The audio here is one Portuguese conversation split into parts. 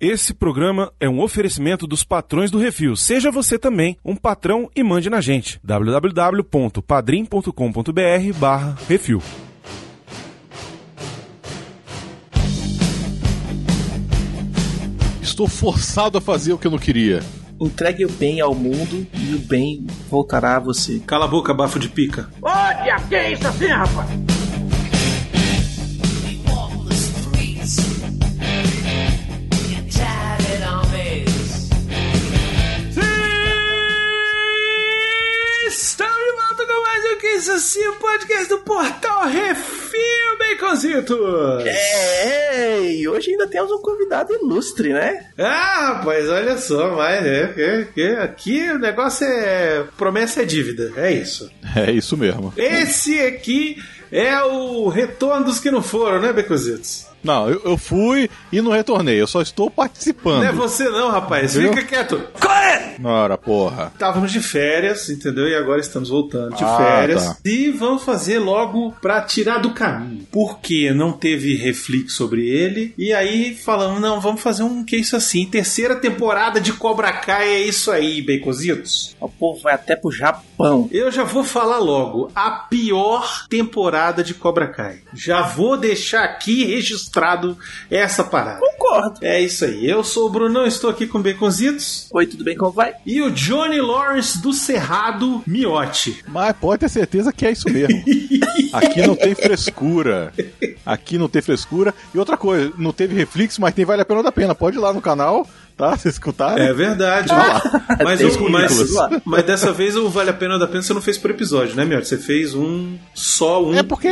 Esse programa é um oferecimento dos patrões do Refil. Seja você também um patrão e mande na gente. www.padrim.com.br barra Refil. Estou forçado a fazer o que eu não queria. Entregue o bem ao mundo e o bem voltará a você. Cala a boca, bafo de pica. Olha, que é isso assim, rapaz? Isso Assim, o podcast do Portal Refil, Baconzitos! É, e hoje ainda temos um convidado ilustre, né? Ah, rapaz, olha só, mas é, que, que, aqui o negócio é. Promessa é dívida, é isso. É isso mesmo. Esse aqui é o retorno dos que não foram, né, Becositos? Não, eu, eu fui e não retornei, eu só estou participando. Não é você não, rapaz, Viu? fica quieto. Ora, porra. Estávamos de férias, entendeu? E agora estamos voltando de Ah, férias. tá. E vamos fazer logo pra tirar do caminho. Porque não teve reflexo sobre ele. E aí falamos, não, vamos fazer um que isso assim. Terceira temporada de Cobra Kai é isso aí, Baconzitos. O povo vai até pro Japão. Eu já vou falar logo. A pior temporada de Cobra Kai. Já vou deixar aqui registrado essa parada. Concordo. É isso aí. Eu sou o Brunão, estou aqui com Baconzitos. Oi, tudo bem? Como vai? E o Johnny Lawrence do Cerrado Miotti. Mas pode ter certeza que é isso mesmo. Aqui não tem frescura. Aqui não tem frescura. E outra coisa, não teve reflexo, mas tem Vale a Pena ou da Pena. Pode ir lá no canal, tá? Vocês escutaram? É verdade. mas, o- mas, currículos. mas dessa vez o Vale a Pena ou da Pena você não fez por episódio, né, Miotti? Você fez um só um. É porque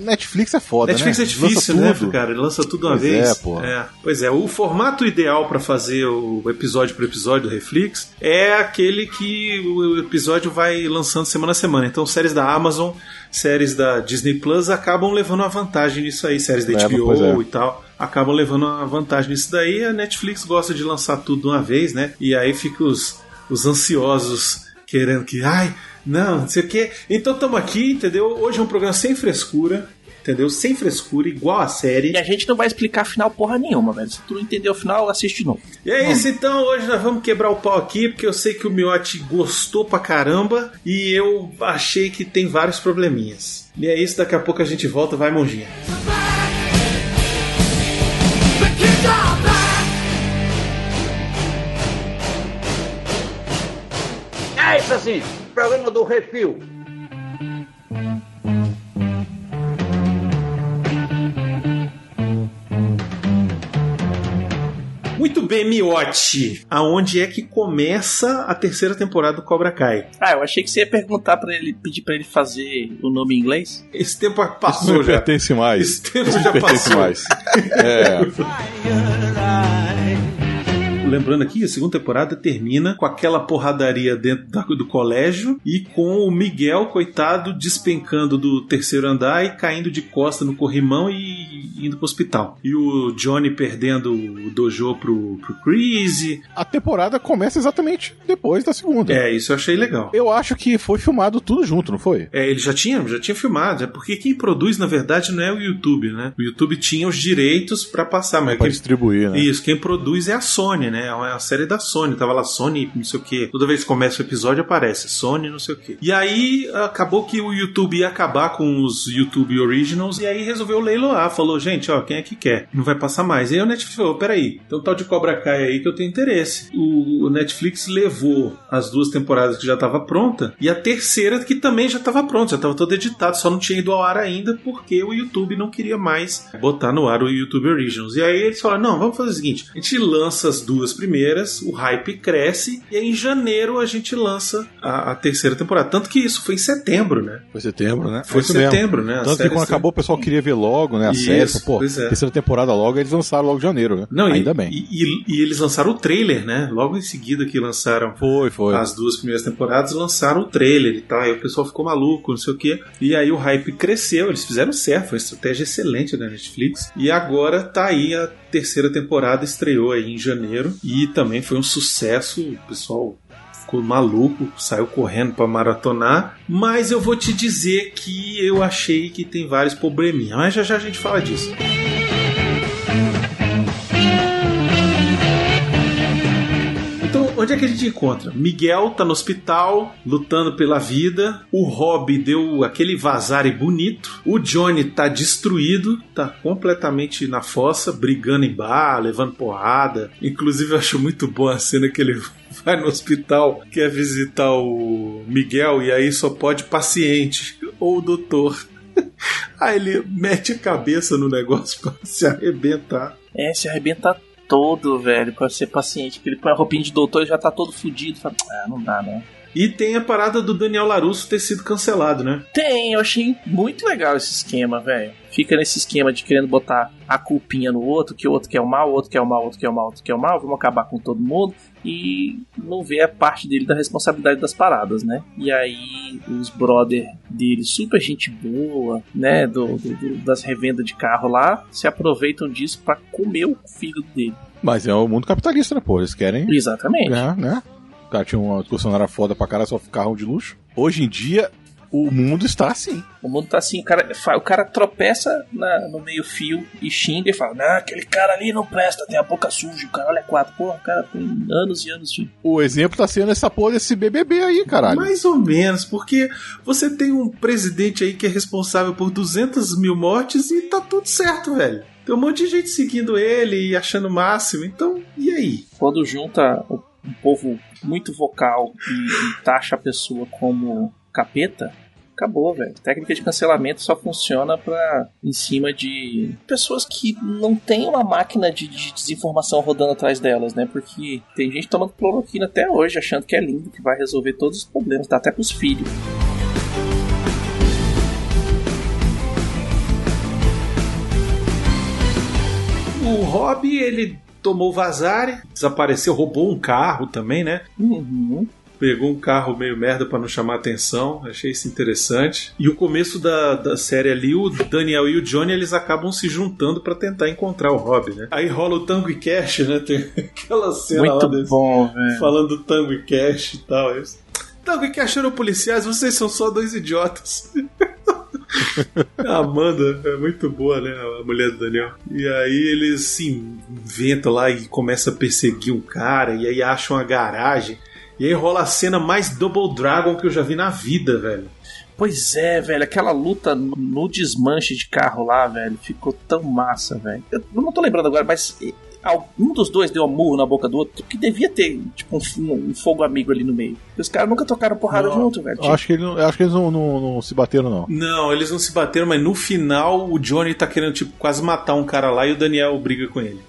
Netflix é foda, Netflix né? é difícil, né, cara? Ele lança tudo uma Pois vez. é, porra. Pois é, o formato ideal pra fazer o episódio por episódio do Reflex é aquele que o episódio vai lançando semana a semana. Então, séries da Amazon, séries da Disney Plus acabam levando uma vantagem nisso aí, séries da HBO pois é. e tal. Acabam levando uma vantagem nisso daí. A Netflix gosta de lançar tudo de uma vez, né? E aí fica os, os ansiosos querendo que, ai, não, não sei o quê. Então estamos aqui, entendeu? Hoje é um programa sem frescura, entendeu? Sem frescura, igual a série. E a gente não vai explicar final porra nenhuma, velho. Se tu não entendeu o final, assiste de novo. E é isso, então hoje nós vamos quebrar o pau aqui, porque eu sei que o Miotti gostou pra caramba e eu achei que tem vários probleminhas. E é isso, daqui a pouco a gente volta, vai, monjinha. É isso assim, programa do Refil. Muito bem, Miotti. Aonde é que começa a terceira temporada do Cobra Kai? Ah, eu achei que você ia perguntar pra ele, pedir pra ele fazer o nome em inglês. Esse tempo Isso passou não já. pertence mais. Esse tempo Isso já pertence passou. mais. É. Lembrando aqui, a segunda temporada termina com aquela porradaria dentro da- do colégio e com o Miguel, coitado, despencando do terceiro andar e caindo de costa no corrimão e indo pro hospital. E o Johnny perdendo o dojo pro, pro Chris. A temporada começa exatamente depois da segunda. É, isso eu achei legal. Eu acho que foi filmado tudo junto, não foi? É, ele já tinha, já tinha filmado, é porque quem produz, na verdade, não é o YouTube, né? O YouTube tinha os direitos pra passar, mas Pra quem distribuir, né? Isso, quem produz é a Sony, né? É uma série da Sony. Tava lá Sony, não sei o quê. Toda vez que começa o episódio aparece Sony, não sei o quê. E aí acabou que o YouTube ia acabar com os YouTube Originals e aí resolveu leiloar. Falou, gente, ó, quem é que quer? Não vai passar mais. E aí o Netflix falou, peraí, um tal de Cobra Kai aí que eu tenho interesse. O, Netflix levou as duas temporadas que já tava pronta e a terceira que também já tava pronta, já tava todo editado, só não tinha ido ao ar ainda porque o YouTube não queria mais botar no ar o YouTube Originals. E aí eles falaram, não, vamos fazer o seguinte, a gente lança as duas primeiras, o hype cresce e aí em janeiro a gente lança a, a terceira temporada. Tanto que isso foi em setembro, né? Foi setembro, né? Foi isso mesmo. setembro, né? A Tanto que quando acabou o pessoal queria ver logo, né? A Isso, série. Pô, pois é. terceira temporada logo, eles lançaram logo em janeiro, né? Não, e- Ainda bem. E, e- e eles lançaram o trailer, né? Logo em seguida que lançaram Foi, foi. as duas primeiras temporadas, lançaram o trailer e tal. Aí o pessoal ficou maluco, não sei o quê. E aí o hype cresceu, eles fizeram certo, foi uma estratégia excelente da Netflix. E agora tá aí a terceira temporada, estreou aí em janeiro. E também foi um sucesso, o pessoal ficou maluco, saiu correndo pra maratonar. Mas eu vou te dizer que eu achei que tem vários probleminhas. Mas já já a gente fala disso. Onde é que a gente encontra? Miguel tá no hospital, lutando pela vida. O Rob deu aquele vazare bonito. O Johnny tá destruído, tá completamente na fossa, brigando em bar, levando porrada. Inclusive, eu acho muito boa a cena que ele vai no hospital, quer visitar o Miguel e aí só pode paciente ou doutor. Aí ele mete a cabeça no negócio pra se arrebentar. É, se arrebenta todo, velho, pra ser paciente. Porque ele põe a roupinha de doutor e já tá todo fudido. Fala, ah, não dá, né? E tem a parada do Daniel Larusso ter sido cancelado, né? Tem, eu achei muito legal esse esquema, velho. Fica nesse esquema de querendo botar a culpinha no outro, que o outro quer o mal, o outro quer o mal, o outro quer o mal, o outro quer o mal, vamos acabar com todo mundo. E não vê a parte dele da responsabilidade das paradas, né? E aí os brother dele, super gente boa, né? Do, do- das revendas de carro lá, se aproveitam disso pra comer o fígado dele. Mas é o mundo capitalista, né, pô? Eles querem Exatamente. ganhar, né? O cara tinha uma concessionária foda pra cara, só carro de luxo. Hoje em dia, o mundo está assim. O mundo tá assim, o cara, o cara tropeça na- no meio fio e xinga e fala: Não, aquele cara ali não presta, tem a boca suja, o cara olha quatro. Porra, o cara tem anos e anos de. O exemplo tá sendo essa porra desse BBB aí, caralho. Mais ou menos, porque você tem um presidente aí que é responsável por 200 mil mortes e tá tudo certo, velho. Tem um monte de gente seguindo ele e achando o máximo. Então, e aí? Quando junta um povo muito vocal e, e taxa a pessoa como capeta. Acabou, velho. Técnica de cancelamento só funciona pra em cima de pessoas que não tem uma máquina de, de desinformação rodando atrás delas, né? Porque tem gente tomando cloroquina até hoje, achando que é lindo, que vai resolver todos os problemas, dá até pros filhos. O Rob, ele tomou vazare, desapareceu, roubou um carro também, né? Uhum. Pegou um carro meio merda pra não chamar atenção, achei isso interessante. E o começo da, da série ali, o Daniel e o Johnny, eles acabam se juntando pra tentar encontrar o Rob, né? Aí rola o Tango e Cash, né? Tem aquela cena lá Muito desse, bom, falando do Tango e Cash e tal. Eles, Tango e Cash eram policiais, vocês são só dois idiotas. A Amanda é muito boa, né? A mulher do Daniel. E aí eles se inventam lá e começam a perseguir um cara, e aí acham a garagem. E aí rola a cena mais Double Dragon que eu já vi na vida, velho. Pois é, velho, aquela luta no- desmanche de carro lá, velho, ficou tão massa, velho. Eu não tô lembrando agora, mas um dos dois deu um murro na boca do outro, que devia ter, tipo, um, um fogo amigo ali no meio. E os caras nunca tocaram porrada Não, junto, velho. Eu acho que, ele acho que eles não, não- não se bateram, não. Não, eles não se bateram, mas no final o Johnny tá querendo, tipo, quase matar um cara lá e o Daniel briga com ele.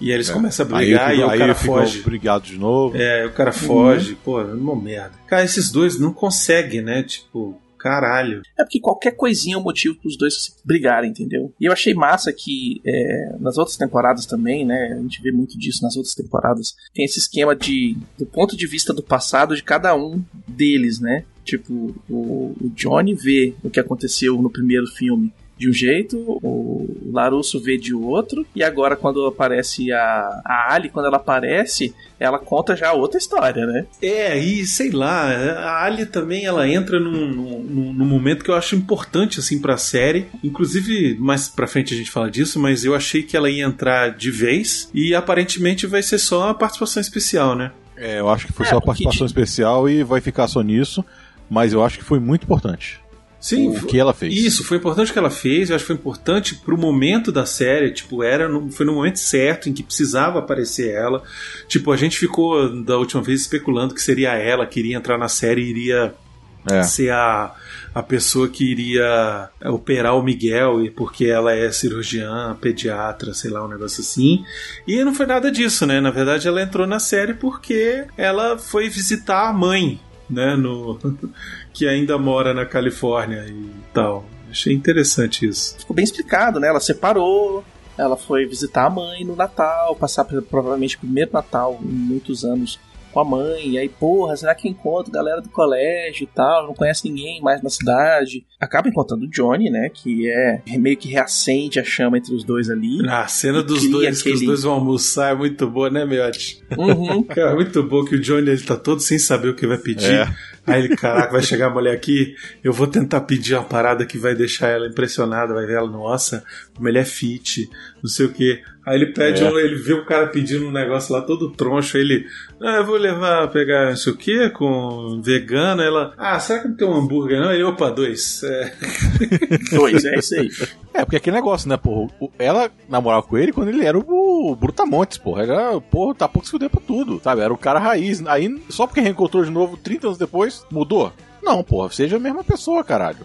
E aí eles começam a Aí, brigar e o aí cara ficam foge. brigados de novo. É, o cara foge, pô, é uma merda. Cara, esses dois não conseguem, né? Tipo, caralho. É porque qualquer coisinha é um motivo pros dois se brigarem, entendeu? E eu achei massa que é, nas outras temporadas também, né? A gente vê muito disso nas outras temporadas. Tem esse esquema de do ponto de vista do passado de cada um deles, né? Tipo, o, o Johnny vê o que aconteceu no primeiro filme de um jeito, o Larusso vê de outro, e agora quando aparece a, a Ali, quando ela aparece, ela conta já outra história, né? É, e sei lá, a Ali também ela entra num, num, num momento que eu acho importante assim pra série. Inclusive, mais pra frente a gente fala disso, mas eu achei que ela ia entrar de vez e aparentemente vai ser só uma participação especial, né? É, eu acho que foi É, só participação especial e vai ficar só nisso. Mas eu acho que foi muito importante. Sim, o que ela fez. Isso, foi importante o que ela fez, eu acho que foi importante pro momento da série, tipo, era no, foi no momento certo em que precisava aparecer ela. Tipo, a gente ficou da última vez especulando que seria ela que iria entrar na série e iria É. ser a, a pessoa que iria operar o Miguel, e porque ela é cirurgiã, pediatra, sei lá, um negócio assim. E não foi nada disso, né? Na verdade, ela entrou na série porque ela foi visitar a mãe, né? No, que ainda mora na Califórnia e tal. Achei interessante isso. ficou bem explicado, né? Ela separou, ela foi visitar a mãe no Natal, passar provavelmente o primeiro Natal em muitos anos com a mãe, e aí, porra, será que encontra galera do colégio e tal? Não conhece ninguém mais na cidade. Acaba encontrando o Johnny, né? Que é meio que reacende a chama entre os dois ali. A cena dos dois, que os aquele- dois vão almoçar é muito boa, né, Miotti? Uhum. Cara, é muito bom que o Johnny ele tá todo sem saber o que vai pedir. É. Aí ele, caraca, vai chegar a mulher aqui, eu vou tentar pedir uma parada que vai deixar ela impressionada, vai ver ela, nossa, como ele é fit, não sei o que. Aí ele pede, É. um, ele vê o cara pedindo um negócio lá todo troncho, aí ele, ah, eu vou levar, pegar isso aqui com vegana, ela, ah, será que não tem um hambúrguer não? Ele, opa, dois. É. Dois, é isso aí. É, porque aquele negócio, né, porra? o- Ela namorava com ele quando ele era o Brutamontes, porra. Era, porra, tá pouco se fuder pra tudo, sabe? Era o cara raiz. Aí, só porque reencontrou de novo 30 anos depois, mudou? Não, porra, seja a mesma pessoa, caralho.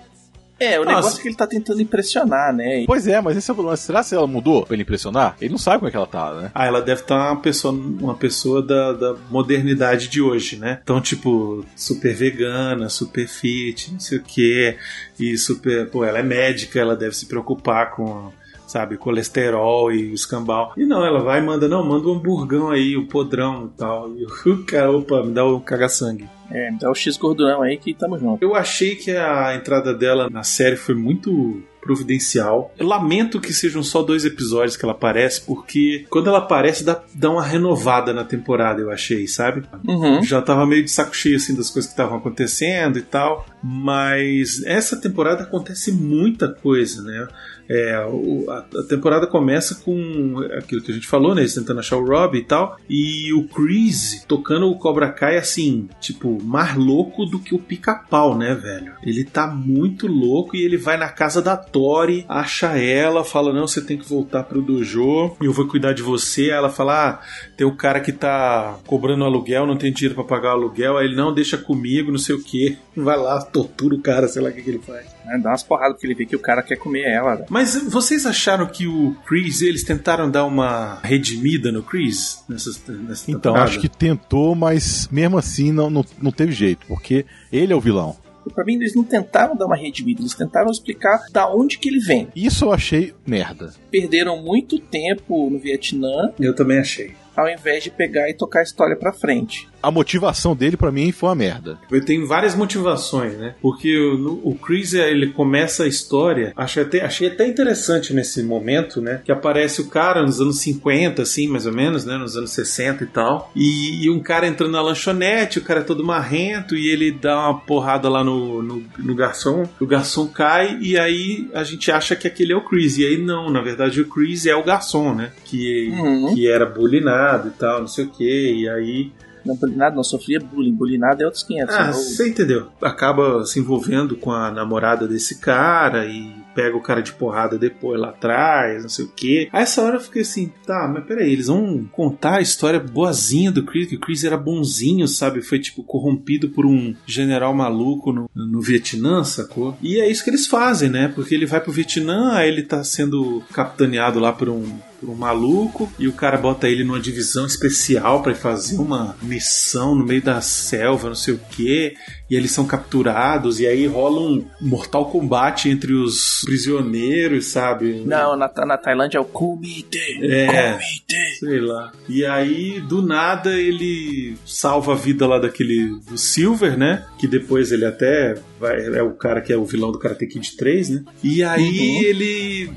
É, o Nossa. negócio é que ele tá tentando impressionar, né? Pois é, mas esse é o lance. Será que ela mudou pra ele impressionar? Ele não sabe como é que ela tá, né? Ah, ela deve estar uma pessoa, uma pessoa da, da modernidade de hoje, né? Então, tipo, super vegana, super fit, não sei o quê. E super. Pô, ela é médica, ela deve se preocupar com. Sabe, colesterol e escambau. E não, ela vai e manda, não, manda um hamburgão aí, o podrão e tal. E o cara, opa, me dá o caga-sangue. É, dá o X gordurão aí que tamo junto. Eu achei que a entrada dela na série foi muito providencial. Eu lamento que sejam só dois episódios que ela aparece, porque quando ela aparece dá, dá uma renovada na temporada, eu achei, sabe? Uhum. Já tava meio de saco cheio assim das coisas que estavam acontecendo e tal, mas essa temporada acontece muita coisa, né? É, o- a, a temporada começa com aquilo que a gente falou, né? Eles tentando achar o Rob e tal. E o Chris tocando o Cobra Kai, assim, tipo, mais louco do que o pica-pau, né, velho? Ele tá muito louco e ele vai na casa da Tori, acha ela, fala: Não, você tem que voltar pro dojo, eu vou cuidar de você. Aí ela fala: Ah, tem o cara que tá cobrando aluguel, não tem dinheiro pra pagar o aluguel. Aí ele: Não, deixa comigo, não sei o que. Vai lá, tortura o cara, sei lá o que, que ele faz. É, dá umas porradas porque ele vê que o cara quer comer ela. né? Mas vocês acharam que o Chris, eles tentaram dar uma redimida no Chris nessa, nessa Então, temporada? acho que tentou, mas mesmo assim não, não, não teve jeito, porque ele é o vilão. E pra mim, eles não tentaram dar uma redimida, eles tentaram explicar da onde que ele vem. Isso eu achei merda. Perderam muito tempo no Vietnã, Eu também achei. Ao invés de pegar e tocar a história pra frente. A motivação dele, pra mim, foi uma merda. Ele tem várias motivações, né? Porque o, o Chris, ele começa a história, achei até, achei até interessante nesse momento, né? Que aparece o cara nos anos 50, assim, mais ou menos, né? Nos anos 60 e tal. E, e um cara entrando na lanchonete, o cara é todo marrento, e ele dá uma porrada lá no, no, no garçom. O garçom cai, e aí a gente acha que aquele é o Chris. E aí não, na verdade o Chris é o garçom, né? Que, Uhum. que era bulinado e tal, não sei o que. E aí Não, bulinado não sofria bullying. Bulinado é outros 500. ah, você entendeu. Acaba se envolvendo com a namorada desse cara e pega o cara de porrada depois lá atrás, não sei o quê. A essa hora eu fiquei assim, tá, mas peraí, eles vão contar a história boazinha do Chris, que o Chris era bonzinho, sabe? Foi, tipo, corrompido por um general maluco no, no Vietnã, sacou? E é isso que eles fazem, né? Porque ele vai pro Vietnã, aí ele tá sendo capitaneado lá por um por um maluco e o cara bota ele numa divisão especial pra ir fazer uma missão no meio da selva, não sei o que, e eles são capturados e aí rola um mortal combate entre os prisioneiros, sabe? Não, na, na Tailândia é o Kumite. É. Kumite. Sei lá. E aí, do nada, ele salva a vida lá daquele. do Silver, né? Que depois ele até vai, é o cara que é o vilão do Karate Kid 3, né? E aí Uhum. ele.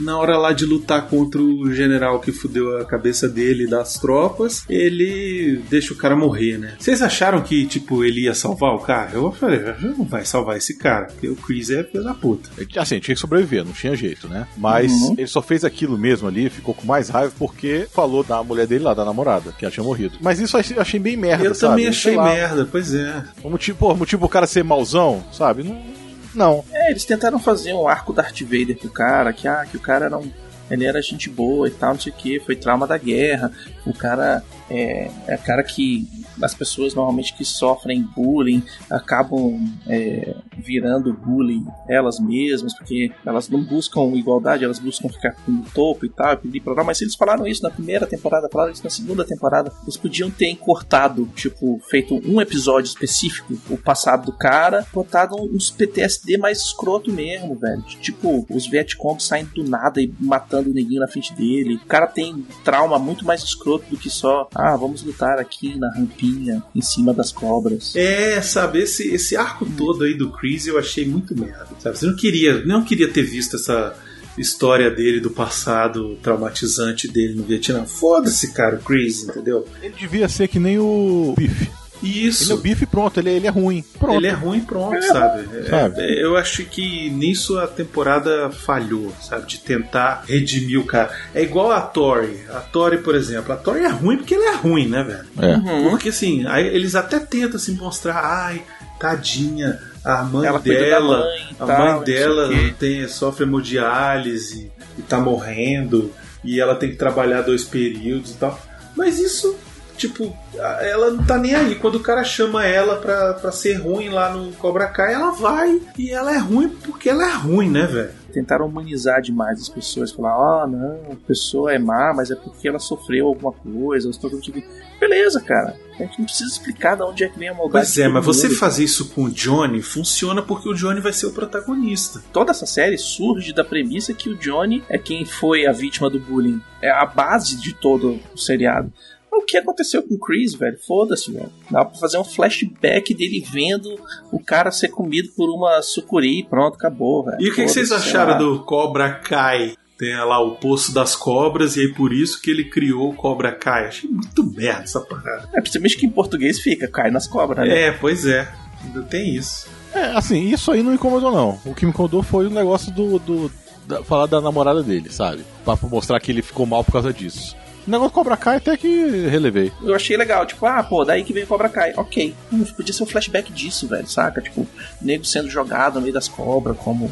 Na hora lá de lutar contra o general que fudeu a cabeça dele e das tropas, ele deixa o cara morrer, né? Vocês acharam que, tipo, ele ia salvar o cara? Eu falei, não vai salvar esse cara, porque o Chris é filho da puta. Assim, tinha que sobreviver, não tinha jeito, né? Mas Uhum. ele só fez aquilo mesmo ali, ficou com mais raiva porque falou da mulher dele lá, da namorada, que ela tinha morrido. Mas isso eu achei, bem merda, Eu sabe? também Sei achei merda, pois é. O motivo, pô, o motivo pro cara ser mauzão, sabe? Não. Não. É, eles tentaram fazer um arco Darth Vader pro cara, que, ah, que o cara era um. Ele era gente boa e tal, não sei o que, foi trauma da guerra. O cara é, é cara que as pessoas normalmente que sofrem bullying acabam é, virando bullying elas mesmas, porque elas não buscam igualdade, elas buscam ficar no topo e tal, pedir pra. Mas eles falaram isso na primeira temporada, falaram isso na segunda temporada, eles podiam ter cortado, tipo, feito um episódio específico, o passado do cara, botado uns PTSD mais escroto mesmo, velho. Tipo, os Vietcong saindo do nada e matando o neguinho na frente dele. O cara tem trauma muito mais escroto do que só, ah, vamos lutar aqui na rampinha, em cima das cobras. É, sabe, esse, esse arco todo aí do Chris eu achei muito merda, sabe? Você não queria, não queria ter visto essa história dele do passado traumatizante dele no Vietnã. Foda-se, cara, o Chris, entendeu? Ele devia ser que nem o Biff. Isso. Ele é o bife pronto, ele, ele é ruim. Pronto. Ele é ruim pronto, sabe? É, Sabe? é, eu acho que nisso a temporada falhou, sabe? De tentar redimir o cara. É igual a Tori. A Tori, por exemplo. A Tori é ruim porque ela é ruim, né, velho? É. Uhum. Porque assim, aí eles até tentam se mostrar, ai, tadinha, a mãe Ela dela, mãe a tal, mãe dela tem, sofre hemodiálise e tá morrendo, e ela tem que trabalhar dois períodos e tal. Mas isso, tipo, ela não tá nem aí. Quando o cara chama ela pra, pra ser ruim lá no Cobra Kai, ela vai e ela é ruim porque ela é ruim, né, velho? Tentaram humanizar demais as pessoas. Falar, ah, não, a pessoa é má, mas é porque ela sofreu alguma coisa. ela tipo- Beleza, cara. A gente não precisa explicar de onde é que vem a maldade. Pois é, mas você fazer isso com o Johnny funciona porque o Johnny vai ser o protagonista. Toda essa série surge da premissa que o Johnny é quem foi a vítima do bullying. É a base de todo o seriado. O que aconteceu com o Chris, velho? Foda-se, velho. Dá pra fazer um flashback dele vendo o cara ser comido por uma sucuri. Pronto, acabou, velho. E o que, que vocês acharam lá. do Cobra Kai? Tem lá o Poço das Cobras e aí por isso que ele criou o Cobra Kai. Achei muito merda essa parada. É, principalmente que em português fica, cai nas cobras, né? É, pois é. Ainda tem isso. É, assim, isso aí não incomodou, não. O que me incomodou foi o negócio do. do da- falar da namorada dele, sabe? Pra mostrar que ele ficou mal por causa disso. O negócio Cobra Kai até que relevei. Eu achei legal, tipo, ah, pô, daí que o Cobra Kai. Ok. Podia ser um flashback disso, velho, saca? Tipo, nego sendo jogado no meio das cobras, como,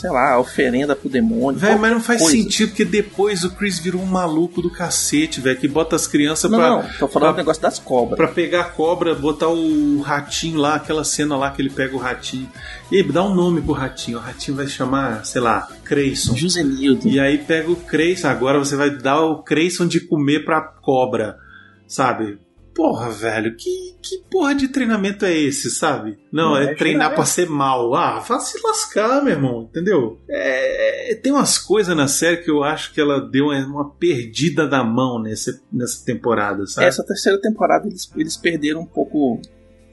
sei lá, oferenda pro demônio. Velho, qualquer mas não faz coisa. sentido porque depois o Chris virou um maluco do cacete, velho, que bota as crianças Não, pra, não, tô falando do pra, negócio das cobras. pra pegar a cobra, botar o ratinho lá, aquela cena lá que ele pega o ratinho. E aí, dá um nome pro ratinho. O ratinho vai chamar, sei lá, Creyson. Josenildo. E aí pega o Creyson, agora você vai dar o Creyson de comer pra cobra, sabe? Porra, velho, que, que porra de treinamento é esse, sabe? Não, Não é é treinar pra ser mal. Ah, vá se lascar, meu irmão, entendeu? É, é, tem umas coisas na série que eu acho que ela deu uma, perdida da mão nessa, nessa temporada, sabe? Essa terceira temporada eles, eles perderam um pouco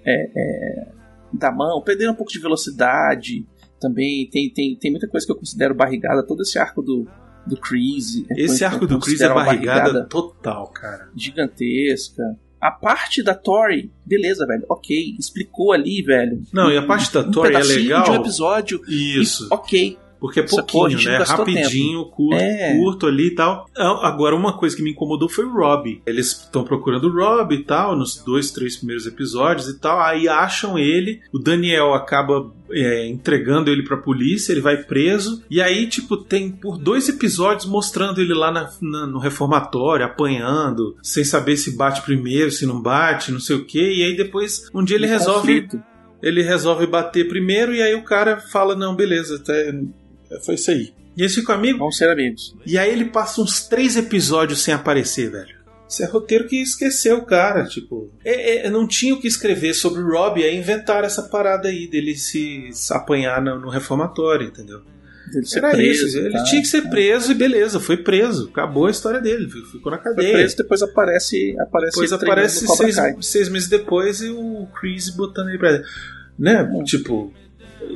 é, é, da mão, perderam um pouco de velocidade. Também tem, tem, tem muita coisa que eu considero barrigada. Todo esse arco do, do Chris. é, Esse arco do Chris é uma barrigada total, cara. gigantesca. A parte da Tori, beleza, velho, ok, explicou ali, velho. Não, e a parte da um Tori é pedacinho legal. de um episódio. Isso. E, ok. Porque é? A pouquinho, né? Rapidinho, curto, É. curto ali e tal. Ah, Agora, uma coisa que me incomodou foi o Rob. Eles estão procurando o Rob e tal, nos dois, três primeiros episódios e tal. Aí acham ele, o Daniel acaba é, entregando ele pra polícia, ele vai preso. E aí, tipo, tem por dois episódios mostrando ele lá na- na- no reformatório, apanhando, sem saber se bate primeiro, se não bate, não sei o que. E aí depois, um dia ele Um resolve conflito. ele resolve bater primeiro e aí o cara fala: Não, beleza, tá, foi isso aí. E eles ficam amigos. Vamos ser amigos. E aí ele passa uns três episódios sem aparecer, velho. Isso é roteiro que esqueceu o cara, tipo. É, é, não tinha o que escrever sobre o Rob, aí inventaram essa parada aí dele se, apanhar no, no reformatório, entendeu? Ele ser Era preso, isso. Ele tá? tinha que ser preso e beleza, foi preso. Acabou a história dele, ficou na Foi cadeia. preso, depois aparece. aparece Depois aparece seis, seis meses depois e o Chris botando ele pra. Né? Hum. Tipo.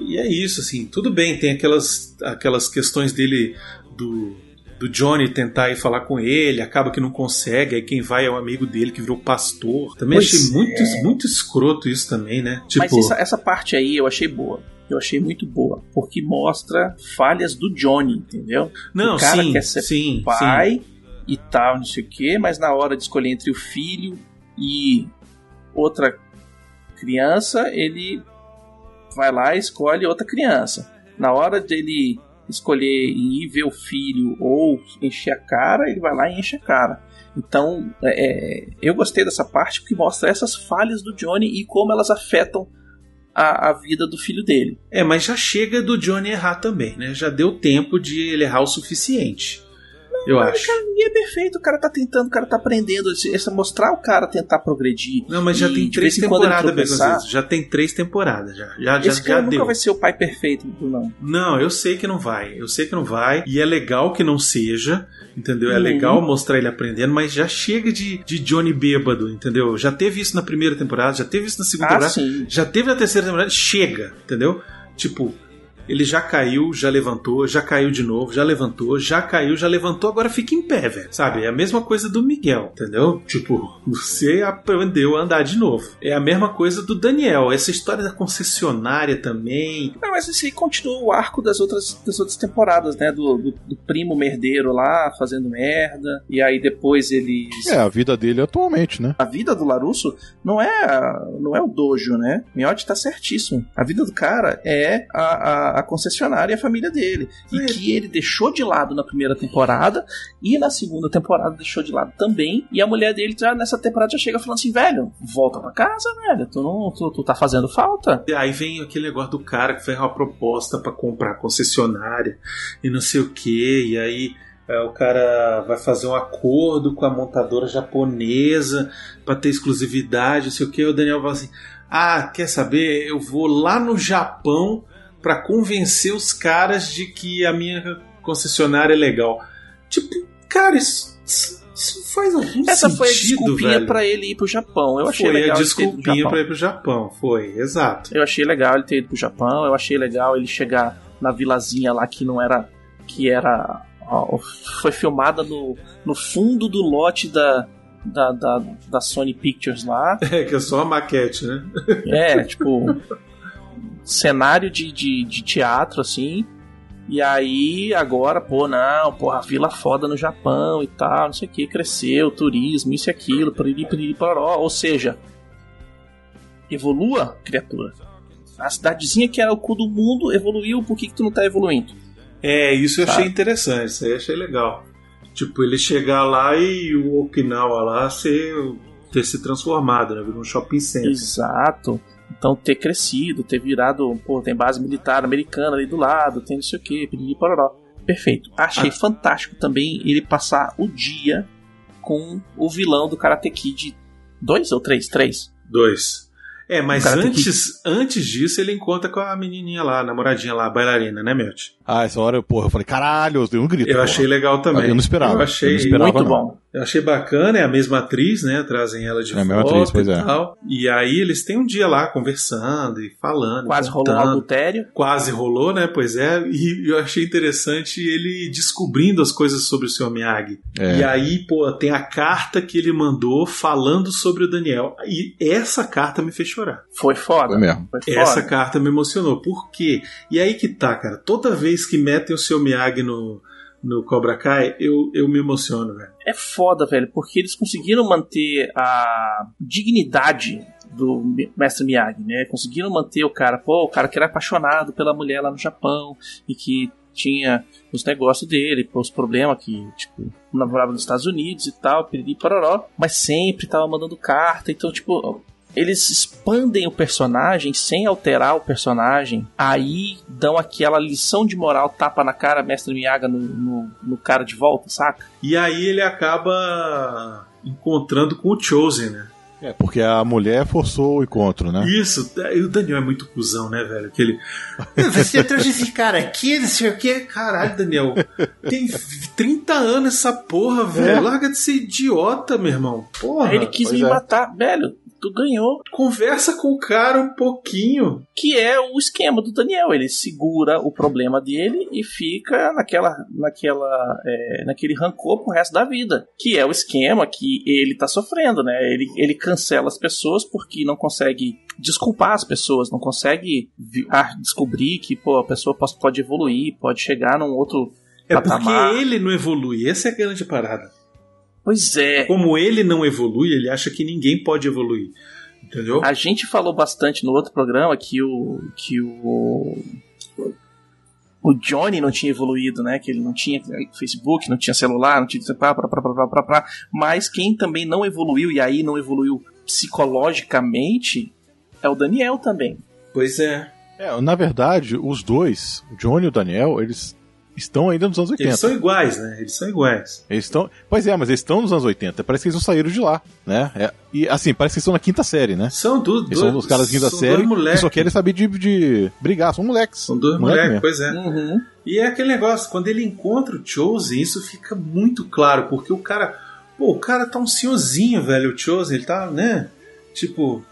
E é isso, assim. Tudo bem, tem aquelas, aquelas questões dele do. Do Johnny tentar ir falar com ele, acaba que não consegue, aí quem vai é um amigo dele que virou pastor. Também Pois achei muito, é. muito escroto isso também, né? Tipo, Mas essa, essa parte aí eu achei boa. Eu achei muito boa. Porque mostra falhas do Johnny, entendeu? não, o cara sim, quer ser sim, pai e tal, não sei o quê, mas na hora de escolher entre o filho e outra criança, ele vai lá e escolhe outra criança. Na hora dele escolher ir ver o filho ou encher a cara, ele vai lá e enche a cara. Então, é, é, eu gostei dessa parte porque mostra essas falhas do Johnny e como elas afetam a, a vida do filho dele. É, mas já chega do Johnny errar também, né? Já deu tempo de ele errar o suficiente. Eu acho. Cara, ninguém é perfeito, o cara tá tentando, o cara tá aprendendo. Esse- mostrar o cara tentar progredir. Não, mas já E tem três temporadas. Já tem três temporadas, já. Já, já, Esse já cara nunca deu. vai ser o pai perfeito, não. Não, eu sei que não vai. Eu sei que não vai. E é legal que não seja, entendeu? É Uhum. legal mostrar ele aprendendo, mas já chega de, de Johnny bêbado, entendeu? Já teve isso na primeira temporada, já teve isso na segunda Ah, temporada, sim. já teve na terceira temporada. Chega, entendeu? Tipo, ele já caiu, já levantou, já caiu de novo, já levantou, já caiu, já levantou, agora fica em pé, velho. Sabe? É a mesma coisa do Miguel, entendeu? Tipo, você aprendeu a andar de novo. É a mesma coisa do Daniel. Essa história da concessionária também. Não, mas esse aí continua o arco das outras, das outras temporadas, né? Do, do, do primo merdeiro lá fazendo merda. E aí depois eles. É, a vida dele atualmente, né? A vida do Larusso não é, não é o dojo, né? Miotti tá certíssimo. A vida do cara é a, a, a concessionária e a família dele. E É. que ele deixou de lado na primeira temporada e na segunda temporada deixou de lado também. E a mulher dele já nessa temporada já chega falando assim: velho, volta pra casa, velho. Tu, não, tu, tu tá fazendo falta. E Aí vem aquele negócio do cara que fez uma proposta pra comprar concessionária e não sei o que, e aí é, o cara vai fazer um acordo com a montadora japonesa pra ter exclusividade, não sei o que. O Daniel fala assim: Ah, quer saber? Eu vou lá no Japão pra convencer os caras de que a minha concessionária é legal. Tipo, cara, isso, isso faz algum Essa sentido, foi a desculpinha pra ele ir pro Japão. Eu achei foi legal a ido pro desculpinha pra ir pro Japão, foi, exato. Eu achei legal ele ter ido pro Japão, eu achei legal ele chegar na vilazinha lá que não era. que era. ó, foi filmada no, no fundo do lote da, da, da, da Sony Pictures lá. É, que é só a maquete, né? É, tipo. Cenário de, de, de teatro, assim. E aí, agora, pô, não, porra, vila foda no Japão e tal, não sei o que, cresceu, turismo, isso e aquilo, piriri, piriri, pororó. Ou seja, evolua, criatura. A cidadezinha que era o cu do mundo evoluiu, por que, que tu não tá evoluindo? É, isso eu Tá. achei interessante, isso aí eu achei legal. Tipo, ele chegar lá e o Okinawa lá ser, ter se transformado, né? Virou um shopping center. Exato. Então, ter crescido, ter virado, pô, tem base militar americana ali do lado, tem não sei o que, piriri, pororó. Perfeito. Achei Ah. fantástico também ele passar o dia com o vilão do Karate Kid 2 ou 3? 3. Dois. É, mas antes, antes disso ele encontra com a menininha lá, a namoradinha lá, a bailarina, né, Melt? Ah, essa hora, porra, eu falei, caralho, eu dei um grito. Eu porra. achei legal também. Eu não esperava. Eu achei Eu não esperava, Muito não. bom. Eu achei bacana, é a mesma atriz, né? Trazem ela de É a mesma volta atriz, pois e é. tal. E aí eles têm um dia lá conversando e falando. Quase e rolou um adultério. Quase rolou, né? Pois é. E eu achei interessante ele descobrindo as coisas sobre o Sr. Miyagi. É. E aí, pô, tem a carta que ele mandou falando sobre o Daniel. E essa carta me fez chorar. Foi foda. Foi mesmo. Foi foda. Essa carta me emocionou. Por quê? E aí que tá, cara. Toda vez que metem o Sr. Miyagi no, no Cobra Kai, eu, eu me emociono, velho. É foda, velho, porque eles conseguiram manter a dignidade do Mestre Miyagi, né? Conseguiram manter o cara, pô, o cara que era apaixonado pela mulher lá no Japão e que tinha os negócios dele, pô, os problemas que, tipo, namorava nos Estados Unidos e tal, piriri pororó, mas sempre tava mandando carta, então, tipo, eles expandem o personagem sem alterar o personagem, aí dão aquela lição de moral, tapa na cara, Mestre Miyagi no, no, no cara de volta, saca? E aí ele acaba encontrando com o Chosen, né? É, porque a mulher forçou o encontro, né? Isso, e o Daniel é muito cuzão, né, velho? Que ele. Você trouxe esse cara aqui, não sei o que. Caralho, Daniel. Tem 30 anos essa porra, velho. Larga de ser idiota, meu irmão. Porra. Ele quis pois me é. matar, velho. Tu ganhou. Conversa com o cara um pouquinho. Que é o esquema do Daniel. Ele segura o problema dele e fica naquela, naquela, é, naquele rancor pro resto da vida. Que é o esquema que ele tá sofrendo, né? Ele, ele cancela as pessoas porque não consegue desculpar as pessoas, não consegue ah, descobrir que pô, a pessoa pode, pode evoluir, pode chegar num outro É porque patamar. ele não evolui. Essa é a grande parada. Pois é. Como ele não evolui, ele acha que ninguém pode evoluir. Entendeu? A gente falou bastante no outro programa que o que o o Johnny não tinha evoluído, né? Que ele não tinha Facebook, não tinha celular, não tinha pá, pá, pá, pá, pá, pá, pá. mas quem também não evoluiu e aí não evoluiu psicologicamente é o Daniel também. Pois é. É, na verdade, os dois, o Johnny e o Daniel, eles estão ainda nos anos 80. Eles são iguais, né? Eles são iguais. Eles estão. Pois é, mas eles estão nos anos 80. Parece que eles não saíram de lá, né? É, e assim, parece que eles estão na quinta série, né? São du- Eles são os caras da quinta são série dois que moleques. só querem saber de, de brigar. São moleques. São dois Moleque moleques, mesmo. pois é. Uhum. E é aquele negócio, quando ele encontra o Chosen, isso fica muito claro, porque o cara. Pô, o cara tá um senhorzinho, velho, o Chosen, ele tá, né? Tipo.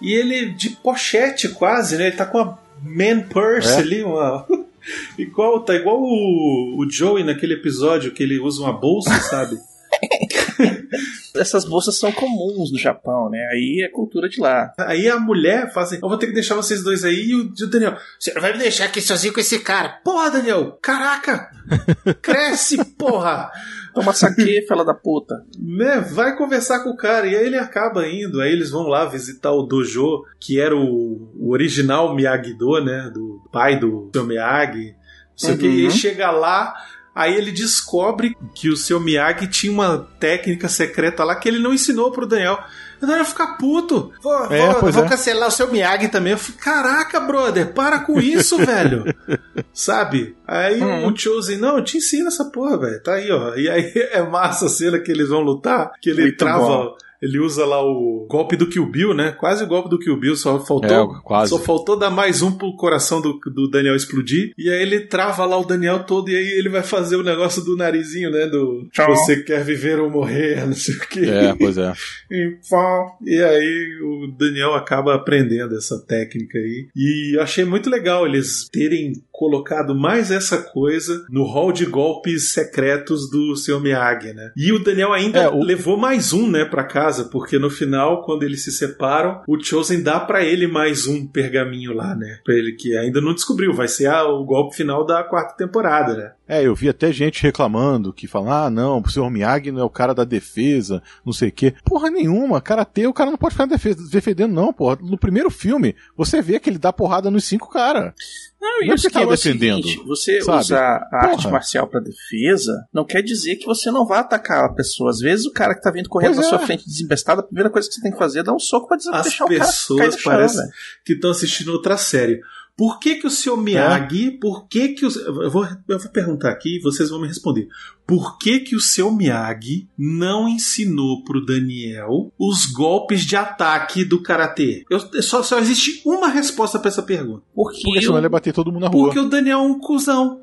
E ele de pochete quase, né? Ele tá com a man purse É. ali, uma. igual, tá igual o, o Joey naquele episódio que ele usa uma bolsa, sabe? Essas bolsas são comuns no Japão, né? Aí é cultura de lá. Aí a mulher fala assim: Eu vou ter que deixar vocês dois aí. E o, e o Daniel, você não vai me deixar aqui sozinho com esse cara. Porra, Daniel, caraca! Cresce, porra! Toma saque, fela da puta. Né, vai conversar com o cara. E aí ele acaba indo. Aí eles vão lá visitar o dojo, que era o, o original Miyagi-Do, né? Do pai do seu Miyagi. Não sei o que. E Uhum. chega lá. Aí ele descobre que o seu Miyagi tinha uma técnica secreta lá que ele não ensinou pro Daniel. O Daniel fica puto. Vou, É, vou- vou é. cancelar o seu Miyagi também. Eu fico, caraca, brother, para com isso, velho. Sabe? Aí Uhum. o Chosen, não, eu te ensino essa porra, velho. Tá aí, ó. E aí é massa a cena que eles vão lutar, que ele Muito trava. bom. Ele usa lá o golpe do Kill Bill, né? Quase o golpe do Kill Bill, só faltou. É, quase. Só faltou dar mais um pro coração do, do Daniel explodir. E aí ele trava lá o Daniel todo. E aí ele vai fazer o negócio do narizinho, né? Do Tchau. você quer viver ou morrer, não sei o quê. É, pois é. E pá, E aí o Daniel acaba aprendendo essa técnica aí. E eu achei muito legal eles terem colocado mais essa coisa no hall de golpes secretos do seu Miyagi, né? E o Daniel ainda É, o- levou mais um, né, pra casa, porque no final, quando eles se separam, o Chosen dá pra ele mais um pergaminho lá, né? Pra ele que ainda não descobriu. Vai ser o golpe final da quarta temporada, né? É, eu vi até gente reclamando que fala, ah, não, o senhor Miyagi não é o cara da defesa, não sei o quê. Porra nenhuma, karatê, o cara não pode ficar defendendo, não, porra. No primeiro filme, você vê que ele dá porrada nos cinco caras. Não, e Não é o porque tá esquema é o defendendo, seguinte, você sabe? usar a arte Porra. marcial pra defesa não quer dizer que você não vai atacar a pessoa. Às vezes o cara que tá vindo correndo Pois na é. sua frente desembestado, a primeira coisa que você tem que fazer é dar um soco pra des- As deixar o cara cair pessoas chão, parecem que estão assistindo outra série. Por que que o seu Miyagi, por que que o, eu vou, eu vou perguntar aqui e vocês vão me responder. Por que que o seu Miyagi não ensinou pro Daniel os golpes de ataque do karatê? Eu, só, só existe uma resposta pra essa pergunta. Porque, Porque senão o- ele ia bater todo mundo na rua. Porque o Daniel é um cuzão,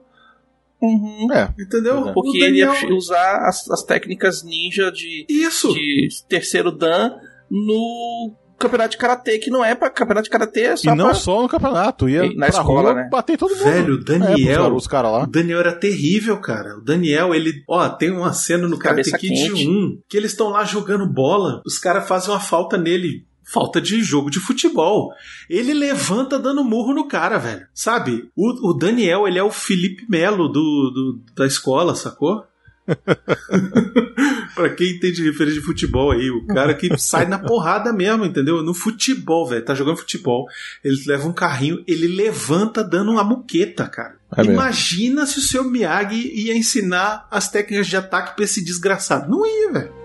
Uhum. É, entendeu? É. Porque o ele Daniel... ia usar as, as técnicas ninja de, Isso. de terceiro dan no campeonato de karatê, que não é pra campeonato de karatê, é só e não pra... só no campeonato, ia E na pra escola, rua né? bater todo mundo. Velho, o Daniel- É, os caras lá. O Daniel era terrível, cara. O Daniel, ele. Ó, tem uma cena no Karate Kid quente. 1 que eles estão lá jogando bola. Os caras fazem uma falta nele. Falta de jogo de futebol. Ele levanta dando murro no cara, velho. Sabe? O, o Daniel, ele é o Felipe Melo do, do- da escola, sacou? pra quem entende referência de futebol aí, o cara que sai na porrada mesmo, entendeu? No futebol, velho. Tá jogando futebol, ele leva um carrinho, ele levanta dando uma muqueta, cara. É. Imagina se o seu Miyagi ia ensinar as técnicas de ataque pra esse desgraçado. Não ia, velho.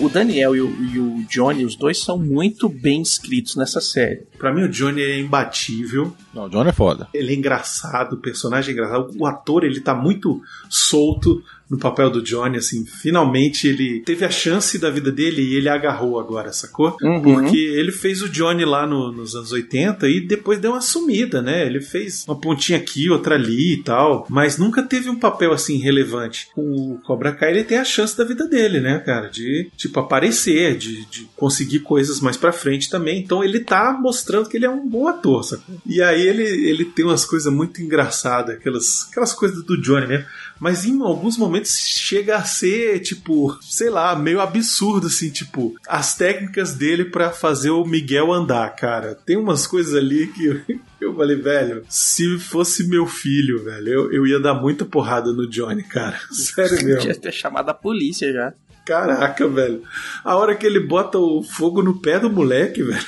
O Daniel e o, e o Johnny, os dois são muito bem escritos nessa série. Pra mim, o Johnny é imbatível. Não, o John é foda. Ele é engraçado, o personagem é engraçado. O ator, ele tá muito solto no papel do Johnny, assim. Finalmente ele teve a chance da vida dele e ele agarrou agora, sacou? Uhum. Porque ele fez o Johnny lá no- nos anos 80 e depois deu uma sumida, né? Ele fez uma pontinha aqui, outra ali e tal, mas nunca teve um papel assim relevante. O Cobra Kai ele tem a chance da vida dele, né, cara? De, tipo, aparecer, de, de conseguir coisas mais pra frente também. Então ele tá mostrando que ele é um bom ator, sacou? E aí ele, ele tem umas coisas muito engraçadas, aquelas, aquelas coisas do Johnny mesmo. Mas em alguns momentos chega a ser, tipo, sei lá, meio absurdo, assim, tipo, as técnicas dele pra fazer o Miguel andar, cara. Tem umas coisas ali que eu, eu falei, velho, se fosse meu filho, velho, eu, eu ia dar muita porrada no Johnny, cara. Sério mesmo. Tinha ter chamado a polícia já. Caraca, velho. A hora que ele bota o fogo no pé do moleque, velho.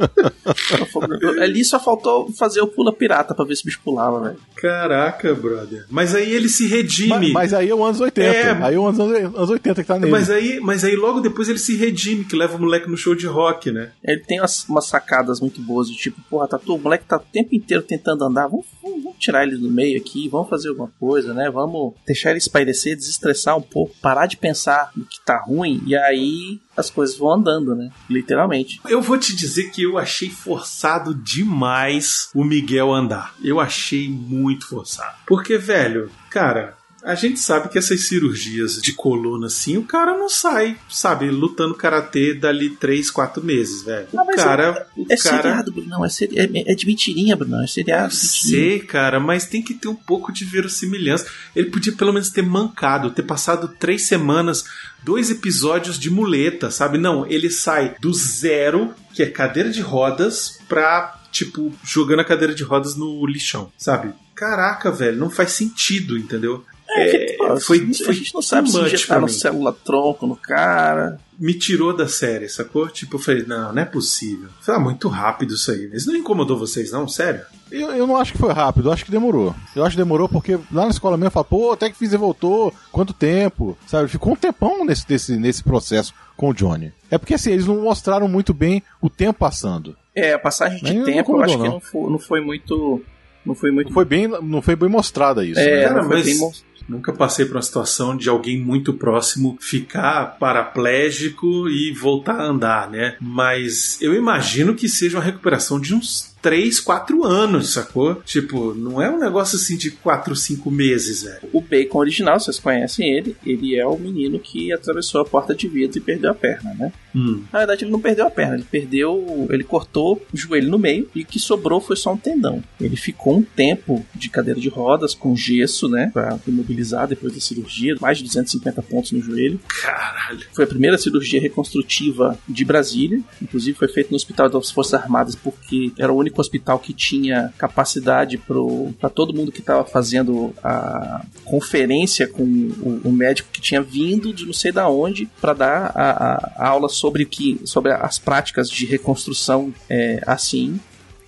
Ali só faltou fazer o pula pirata pra ver se o bicho pulava, velho. Caraca, brother. Mas aí ele se Mas, redime. mas aí é o anos 80. É. Aí é o anos, anos 80 que tá nele. Mas aí, mas aí logo depois ele se redime, que leva o moleque no show de rock, né? Ele tem umas, umas sacadas muito boas, de tipo, porra, tá, o moleque tá o tempo inteiro tentando andar, vamos, vamos- vamos tirar ele do meio aqui, vamos fazer alguma coisa, né? Vamos deixar ele espairecer, desestressar um pouco, parar de pensar no que tá ruim, e aí as coisas vão andando, né? Literalmente. Eu vou te dizer que eu achei forçado demais o Miguel andar. Eu achei muito forçado. Porque, velho, cara. A gente sabe que essas cirurgias de coluna assim, o cara não sai, sabe, lutando karatê dali 3, 4 meses, velho. O mas cara. o É cara... seriado, Bruno, não, é, seri... é, é de mentirinha, Bruno, é seriado. Sei, cara, mas tem que ter um pouco de verossimilhança. Ele podia pelo menos ter mancado, ter passado três semanas, dois episódios de muleta, sabe? Não, ele sai do zero, que é cadeira de rodas, pra, tipo, jogando a cadeira de rodas no lixão, sabe? Caraca, velho, não faz sentido, entendeu? É, que, pô, foi- a gente foi não sabe se too much injetar pra no mim. célula tronco no cara. Me tirou da série, sacou? Tipo, eu falei, não, não é possível. Foi ah, muito rápido isso aí. Isso não incomodou vocês, não? Sério? Eu, eu não acho que foi rápido, eu acho que demorou. Eu acho que demorou porque lá na escola mesmo fala, pô, até que fiz e voltou, quanto tempo? Sabe? Ficou um tempão nesse, nesse, nesse processo com o Johnny. É porque assim, eles não mostraram muito bem o tempo passando. É, a passagem de Mas não tempo eu acho que não. não foi, não foi muito. Não foi muito. Não foi bem, não foi bem mostrada isso. é, né? Não foi mas- bem mon- Nunca passei por uma situação de alguém muito próximo ficar paraplégico e voltar a andar, né? Mas eu imagino que seja uma recuperação de uns 3, 4 anos, sacou? Tipo, não é um negócio assim de 4, 5 meses, velho. O Bacon original, vocês conhecem ele, ele é o menino que atravessou a porta de vidro e perdeu a perna, né? Hum. Na verdade, ele não perdeu a perna, ele perdeu. Ele cortou o joelho no meio e o que sobrou foi só um tendão. Ele ficou um tempo de cadeira de rodas com gesso, né? Pra imobilizar depois da cirurgia, mais de 250 pontos no joelho. Caralho. Foi a primeira cirurgia reconstrutiva de Brasília, inclusive foi feita no Hospital das Forças Armadas porque era o único hospital que tinha capacidade para todo mundo que estava fazendo a conferência com o, o médico que tinha vindo de não sei da onde para dar a, a- a aula sobre que sobre as práticas de reconstrução é, assim.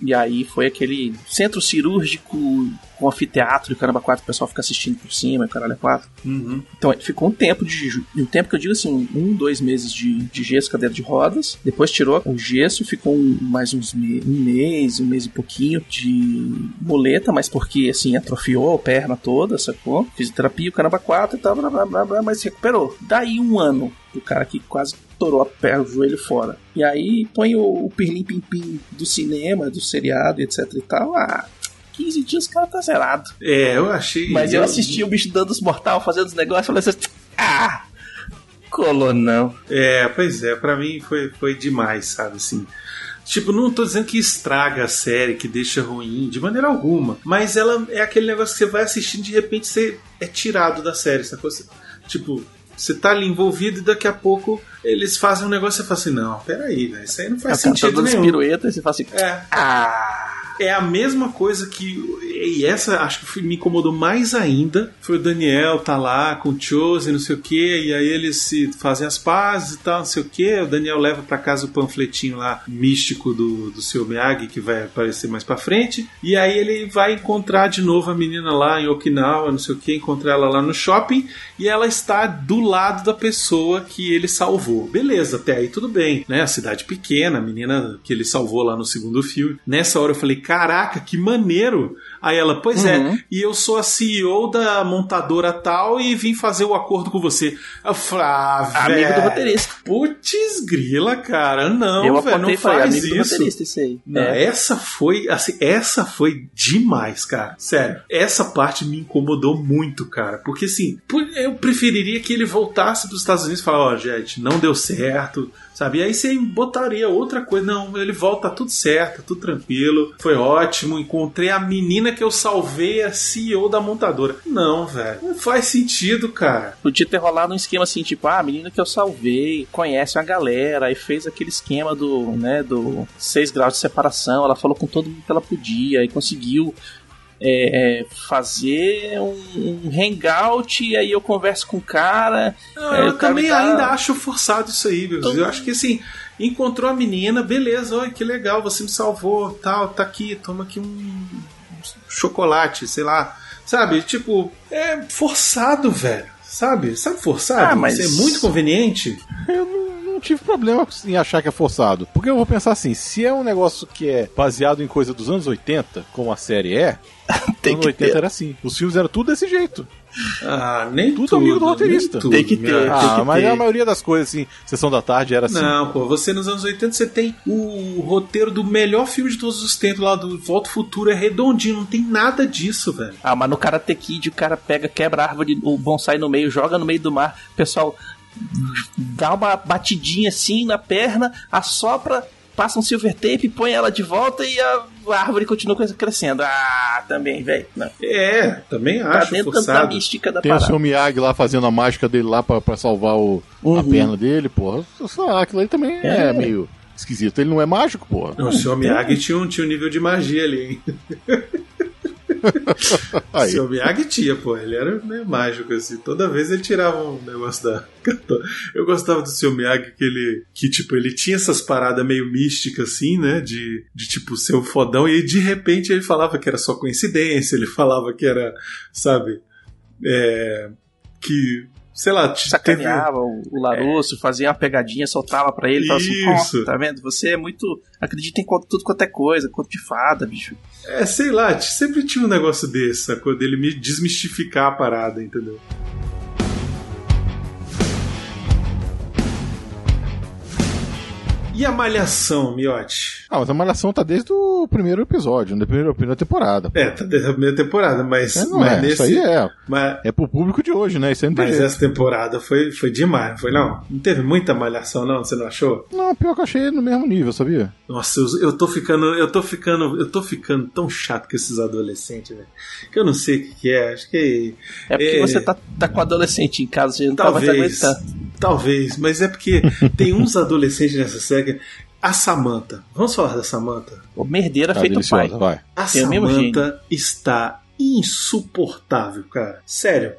E aí foi aquele centro cirúrgico com anfiteatro e caramba 4, o pessoal fica assistindo por cima, e caralho é 4. Uhum. Então ficou um tempo de um tempo que eu digo assim, um, dois meses de, de gesso, cadeira de rodas. Depois tirou o gesso, ficou um- mais uns me- um mês, um mês e pouquinho de muleta, mas porque assim atrofiou a perna toda, sacou? Fisioterapia, o caramba 4 e tal, blá, blá, blá, blá, mas recuperou. Daí um ano, o cara que quase torou a perna, o joelho fora. E aí põe o, o pirlim pim pim do cinema, do seriado, etc e tal. Ah, 15 dias o cara tá zerado. É, eu achei. Mas eu assisti o bicho dando os mortal, fazendo os negócios, e falei assim, ah, colou não. É, pois é, pra mim foi, foi demais, sabe, assim. Tipo, não tô dizendo que estraga a série, que deixa ruim, de maneira alguma. Mas ela é aquele negócio que você vai assistindo e de repente você é tirado da série, sacou? Tipo, você tá ali envolvido e daqui a pouco eles fazem um negócio e você fala assim, não, peraí, velho, isso aí não faz tá sentido as nenhum. piruetas e você fala assim, É. ah, É a mesma coisa que. E essa acho que me incomodou mais ainda. Foi o Daniel tá lá com o Chose, não sei o que, e aí eles se fazem as pazes e tal, não sei o que. O Daniel leva pra casa o panfletinho lá místico do, do seu Miyagi, que vai aparecer mais pra frente. E aí ele vai encontrar de novo a menina lá em Okinawa, não sei o que, encontrar ela lá no shopping, e ela está do lado da pessoa que ele salvou. Beleza, até aí tudo bem, né? A cidade pequena, a menina que ele salvou lá no segundo filme. Nessa hora eu falei, caraca, que maneiro! Aí ela, pois Uhum. é, e eu sou a CEO da montadora tal e vim fazer o acordo com você. Eu falei, ah, amigo do roteirista. Putz, grila, cara, não, eu velho, não faz amigo do isso. roteirista, isso aí. Não, É. essa foi, assim, essa foi demais, cara. Sério, essa parte me incomodou muito, cara. Porque assim, eu preferiria que ele voltasse para os Estados Unidos e falar, ó, gente, não deu certo, sabe? E aí você botaria outra coisa. Não, ele volta, tudo certo, tudo tranquilo, foi ótimo. Encontrei a menina que eu salvei, a CEO da montadora. Não, velho, não faz sentido, cara. Podia ter rolado um esquema assim, tipo, ah, a menina que eu salvei, conhece uma galera, aí fez aquele esquema do, né, do 6 graus de separação, ela falou com todo mundo que ela podia, e conseguiu é, fazer um, um hangout, e aí eu converso com o cara. Não, É, eu cara também tá- ainda acho forçado isso aí, meu. Eu acho que assim, encontrou a menina, beleza, olha que legal, você me salvou, tal, tá aqui, toma aqui um chocolate, sei lá. Sabe? Tipo, é forçado, velho. Sabe? Sabe forçado? Ah, mas- Isso é muito conveniente. Eu não, não tive problema em achar que é forçado. Porque eu vou pensar assim, se é um negócio que é baseado em coisa dos anos 80, como a série é, Tem anos que 80 ter. era assim. Os filmes eram tudo desse jeito. Ah, nem Tudo tudo. amigo do roteirista. tudo, Tem que ter. ah, que mas ter. a maioria das coisas, assim, Sessão da Tarde era assim. Não, pô, você nos anos 80 você tem o roteiro do melhor filme de todos os tempos lá do Volta ao Futuro, é redondinho, não tem nada disso, velho. Ah, mas no Karate Kid o cara pega, quebra a árvore, o bonsai no meio, joga no meio do mar, o pessoal dá uma batidinha assim na perna, assopra, passa um silver tape, põe ela de volta e a árvore continua crescendo. Ah, também, velho. É, também Tá acho dentro da forçado. mística da Tem o parada. seu Miyagi lá fazendo a mágica dele lá pra, pra salvar o, a Uhum. perna dele, porra. Lá, aquilo aí também é, É. meio esquisito. Ele não é mágico, porra. Não, o Sr. Miyagi tinha um, tinha um nível de magia ali, hein? O Aí. Sr. Miyagi tinha, pô, ele era meio mágico, assim. Toda vez ele tirava um negócio da. Eu gostava do Sr. Miyagi que ele. Que, tipo, ele tinha essas paradas meio místicas, assim, né? De, de tipo, ser um fodão, e aí, de repente ele falava que era só coincidência, ele falava que era, sabe? É. Que. Sei lá, t- teve- Sacaneava o, Larusso, fazia uma pegadinha, soltava pra ele, falava assim, Isso. "Ó, tá vendo? Você é muito. Acredita em tudo quanto é coisa, conto de fada, bicho. É, sei lá, sempre tinha um negócio desse, sacou? Dele me desmistificar a parada, entendeu? E a malhação, Miotti? Ah, mas a Malhação tá desde o primeiro episódio, da primeira, primeira temporada. É, tá desde a primeira temporada, mas, É, não mas é, nesse. isso aí é. Mas, É pro público de hoje, né? Isso aí não tem mas jeito. essa temporada foi, foi demais, não foi não? Não teve muita malhação, não? Você não achou? Não, pior que eu achei no mesmo nível, sabia? Nossa, eu, eu tô ficando. Eu tô ficando. Eu tô ficando tão chato com esses adolescentes, velho. Que eu não sei o que, que é. Acho que. É porque É. você tá, tá com adolescente em casa, você não tá mais Talvez. Talvez, mas é porque tem uns adolescentes nessa série. A Samantha. Vamos falar da Samantha? O merdeira Tá feito pai. vai. A Tem Samantha está insuportável, cara. Sério.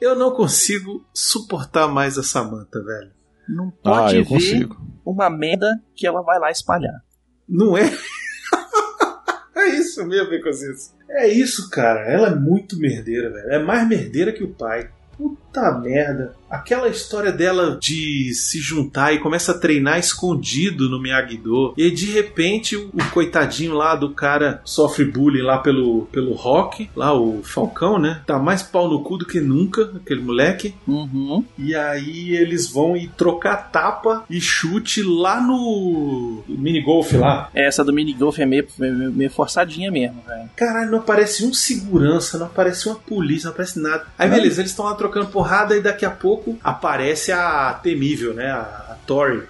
Eu não consigo suportar mais a Samantha, velho. Não Ah, pode eu ver consigo. uma merda que ela vai lá espalhar. Não é? é isso mesmo, Becositos. É isso, cara. Ela é muito merdeira, velho. É mais merdeira que o pai. Puta merda. Aquela história dela de se juntar e começa a treinar escondido no Miyagi-Do. E aí, de repente, o, o coitadinho lá do cara sofre bullying lá pelo, pelo rock. Lá, o Falcão, né? Tá mais pau no cu do que nunca, aquele moleque. Uhum. E aí eles vão ir trocar tapa e chute lá no minigolf lá. Essa do minigolf é meio, meio, meio forçadinha mesmo, velho. Caralho, não aparece um segurança, não aparece uma polícia, não aparece nada. Aí beleza, eles estão lá trocando porrada e daqui a pouco aparece a temível, né? A, a Tori.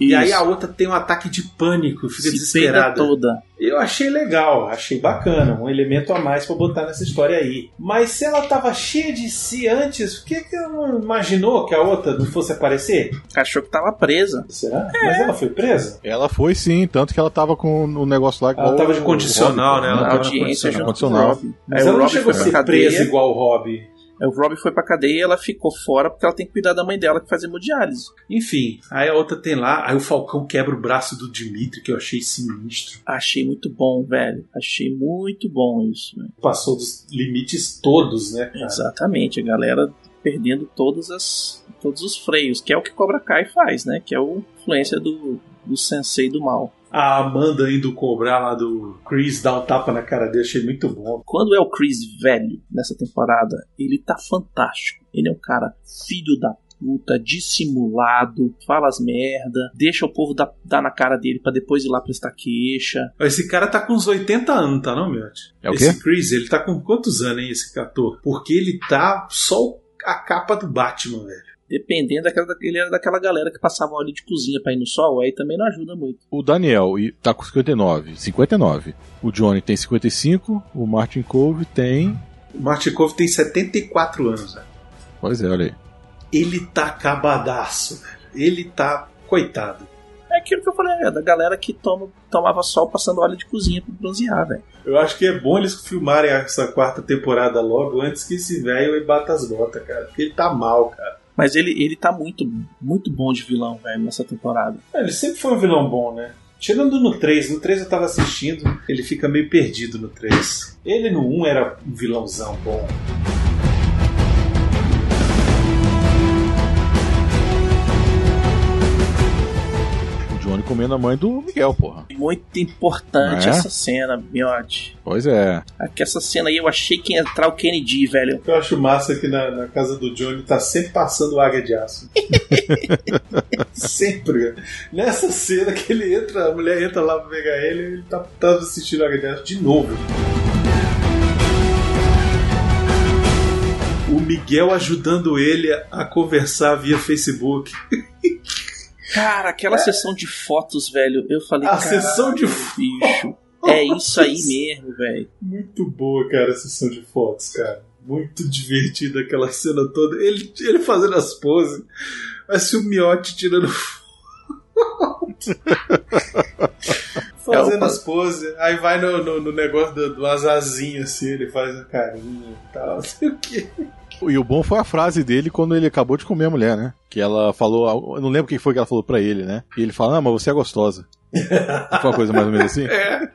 E aí a outra tem um ataque de pânico, fica se desesperada. toda. Eu achei legal, achei bacana, um elemento a mais pra botar nessa história aí. Mas se ela tava cheia de si antes, por que, que ela não imaginou que a outra não fosse aparecer? Achou que tava presa. Será? Mas ela foi presa? Ela foi sim, tanto que ela tava com o negócio lá. Ela tava de o condicional, Robin, né? Ela a tava audiência o condicional. Rob. Mas Aí ela o não Rob chegou a ser presa igual o Rob. Aí o Rob foi pra cadeia e ela ficou fora porque ela tem que cuidar da mãe dela que faz hemodiálise. Enfim, aí a outra tem lá, aí o Falcão quebra o braço do Dimitri, que eu achei sinistro. Achei muito bom, velho. Achei muito bom isso. velho. Passou dos limites todos, né, cara? Exatamente, a galera perdendo todas as, todos os freios, que é o que Cobra Kai faz, né? Que é o influência do, do sensei do mal. A Amanda indo cobrar lá do Chris, dar um tapa na cara dele, achei muito bom. Quando é o Chris velho nessa temporada, ele tá fantástico. Ele é um cara filho da puta, dissimulado, fala as merda, deixa o povo dar, dar na cara dele pra depois ir lá prestar queixa. Esse cara tá com uns 80 anos, tá não, Miotti? É o esse quê? Chris, ele tá com quantos anos, hein, esse ator? Porque ele tá só a capa do Batman, velho. Dependendo daquela, ele era daquela galera que passava óleo de cozinha pra ir no sol, aí também não ajuda muito. O Daniel e- tá com 59, 59. O Johnny tem 55, o Martin Cove tem. O Martin Cove tem 74 anos, velho. Pois é, olha aí. Ele tá acabadaço, velho. Ele tá coitado. É aquilo que eu falei, é da galera que toma, tomava sol passando óleo de cozinha pra bronzear, velho. Eu acho que é bom eles filmarem essa quarta temporada logo antes que esse velho bata as botas, cara. Porque ele tá mal, cara. Mas ele, ele tá muito, muito bom de vilão, velho, nessa temporada. É, Ele sempre foi um vilão bom, né? Tirando no 3, no 3 eu tava assistindo, ele fica meio perdido no 3. Ele no 1 era um vilãozão bom. Comendo a mãe do Miguel, porra. Muito importante é? essa cena, Miotti. Pois é. Aqui essa cena aí eu achei que ia entrar o Kennedy, velho. O que eu acho massa é que na, na casa do Johnny tá sempre passando águia de aço. sempre. Nessa cena que ele entra, a mulher entra lá pra pegar ele, ele tá, tá assistindo águia de aço de novo. O Miguel ajudando ele a conversar via Facebook. Cara, aquela sessão de fotos, velho, eu falei, A "Caralho, sessão de bicho. É isso aí mesmo, velho. Muito boa, cara, a sessão de fotos, cara. Muito divertida aquela cena toda. Ele, ele fazendo as poses. Parece o Miotti tirando foto. fazendo as poses. Aí vai no, no, no negócio do, do azazinho, assim, ele faz a carinha e tal, não sei o quê. E o bom foi a frase dele quando ele acabou de comer a mulher, né? Que ela falou, eu não lembro o que foi que ela falou pra ele, né? E ele fala, ah, mas você é gostosa. Foi uma coisa mais ou menos assim? É.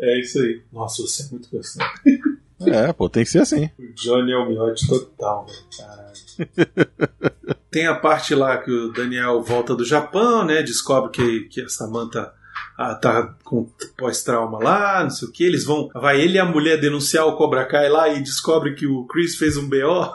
É isso aí. Nossa, você é muito gostoso. É, pô, tem que ser assim. O Johnny é o miote total, velho. Caralho. Tem a parte lá que o Daniel volta do Japão, né? Descobre que, que a Samantha ah, tá com pós-trauma lá, não sei o que. Eles vão. Vai ele e a mulher denunciar o Cobra Kai lá e descobre que o Chris fez um BO.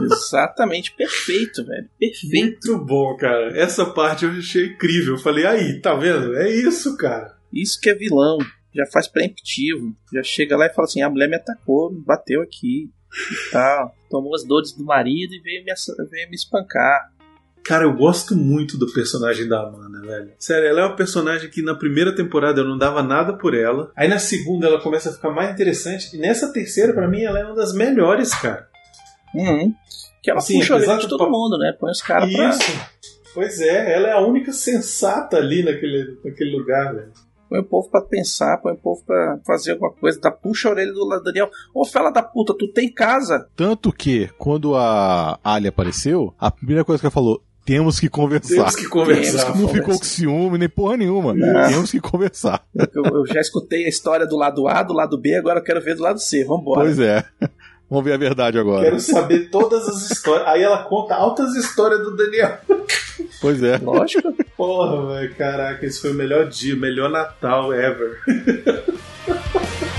Exatamente, perfeito, velho. Perfeito. Muito bom, cara. Essa parte eu achei incrível. Eu falei, aí, tá vendo? É isso, cara. Isso que é vilão. Já faz preemptivo. Já chega lá e fala assim: a mulher me atacou, me bateu aqui e tal. Tomou as dores do marido e veio me, veio me espancar. Cara, eu gosto muito do personagem da Amanda, velho. Sério, ela é uma personagem que na primeira temporada eu não dava nada por ela. Aí na segunda ela começa a ficar mais interessante. E nessa terceira, pra mim, ela é uma das melhores, cara. Uhum. Que ela Assim, puxa a de do todo pa- mundo, né? Põe os caras pra. Isso. Pois é, ela é a única sensata ali naquele, naquele lugar, velho. Põe o povo pra pensar, põe o povo pra fazer alguma coisa. Dá, puxa a orelha do lado Daniel. Ô, fela da puta, tu tem casa? Tanto que, quando a Ali apareceu, a primeira coisa que ela falou, temos que conversar. Temos que conversar. Não ficou com ciúme nem porra nenhuma. Não. Temos que conversar. Eu, eu já escutei a história do lado A, do lado B, agora eu quero ver do lado C. Vambora. Pois é. Vamos ver a verdade agora. Quero saber todas as histórias. Aí ela conta altas histórias do Daniel. Pois é. Lógico. Porra, velho, caraca, esse foi o melhor dia, o melhor Natal ever.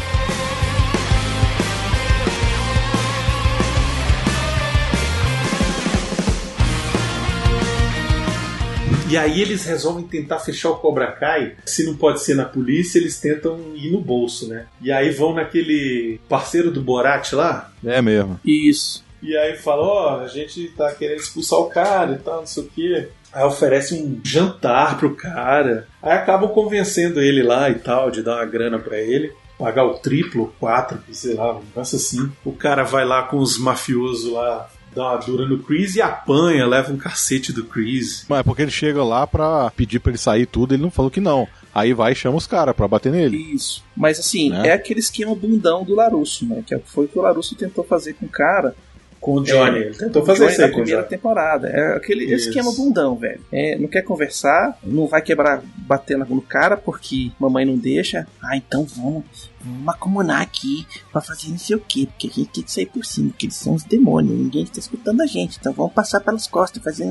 E aí eles resolvem tentar fechar o Cobra Kai. Se não pode ser na polícia, eles tentam ir no bolso, né? E aí vão naquele parceiro do Borat lá. É mesmo. Isso. E aí fala, ó, a gente tá querendo expulsar o cara e tal, não sei o quê. Aí oferece um jantar pro cara. Aí acabam convencendo ele lá e tal, de dar uma grana pra ele. Pagar o triplo, o quatro, sei lá, um negócio assim. O cara vai lá com os mafiosos lá, dá uma dura no Chris e apanha, leva um cacete do Chris. Mas é porque ele chega lá pra pedir pra ele sair tudo, ele não falou que não. Aí vai e chama os caras pra bater nele. Isso. Mas assim, Né? é aquele esquema bundão do Larusso, né? Que foi o que o Larusso tentou fazer com o cara. Com o Johnny. É, ele tentou fazer Johnny isso aí na primeira temporada. É aquele Isso. esquema bundão, velho. É, não quer conversar, não vai quebrar, bater no- cara porque mamãe não deixa. Ah, então vamos, vamos acumular aqui pra fazer não sei o quê, porque a gente tem que sair por cima, porque eles são os demônios, ninguém está escutando a gente, então vamos passar pelas costas, fazer.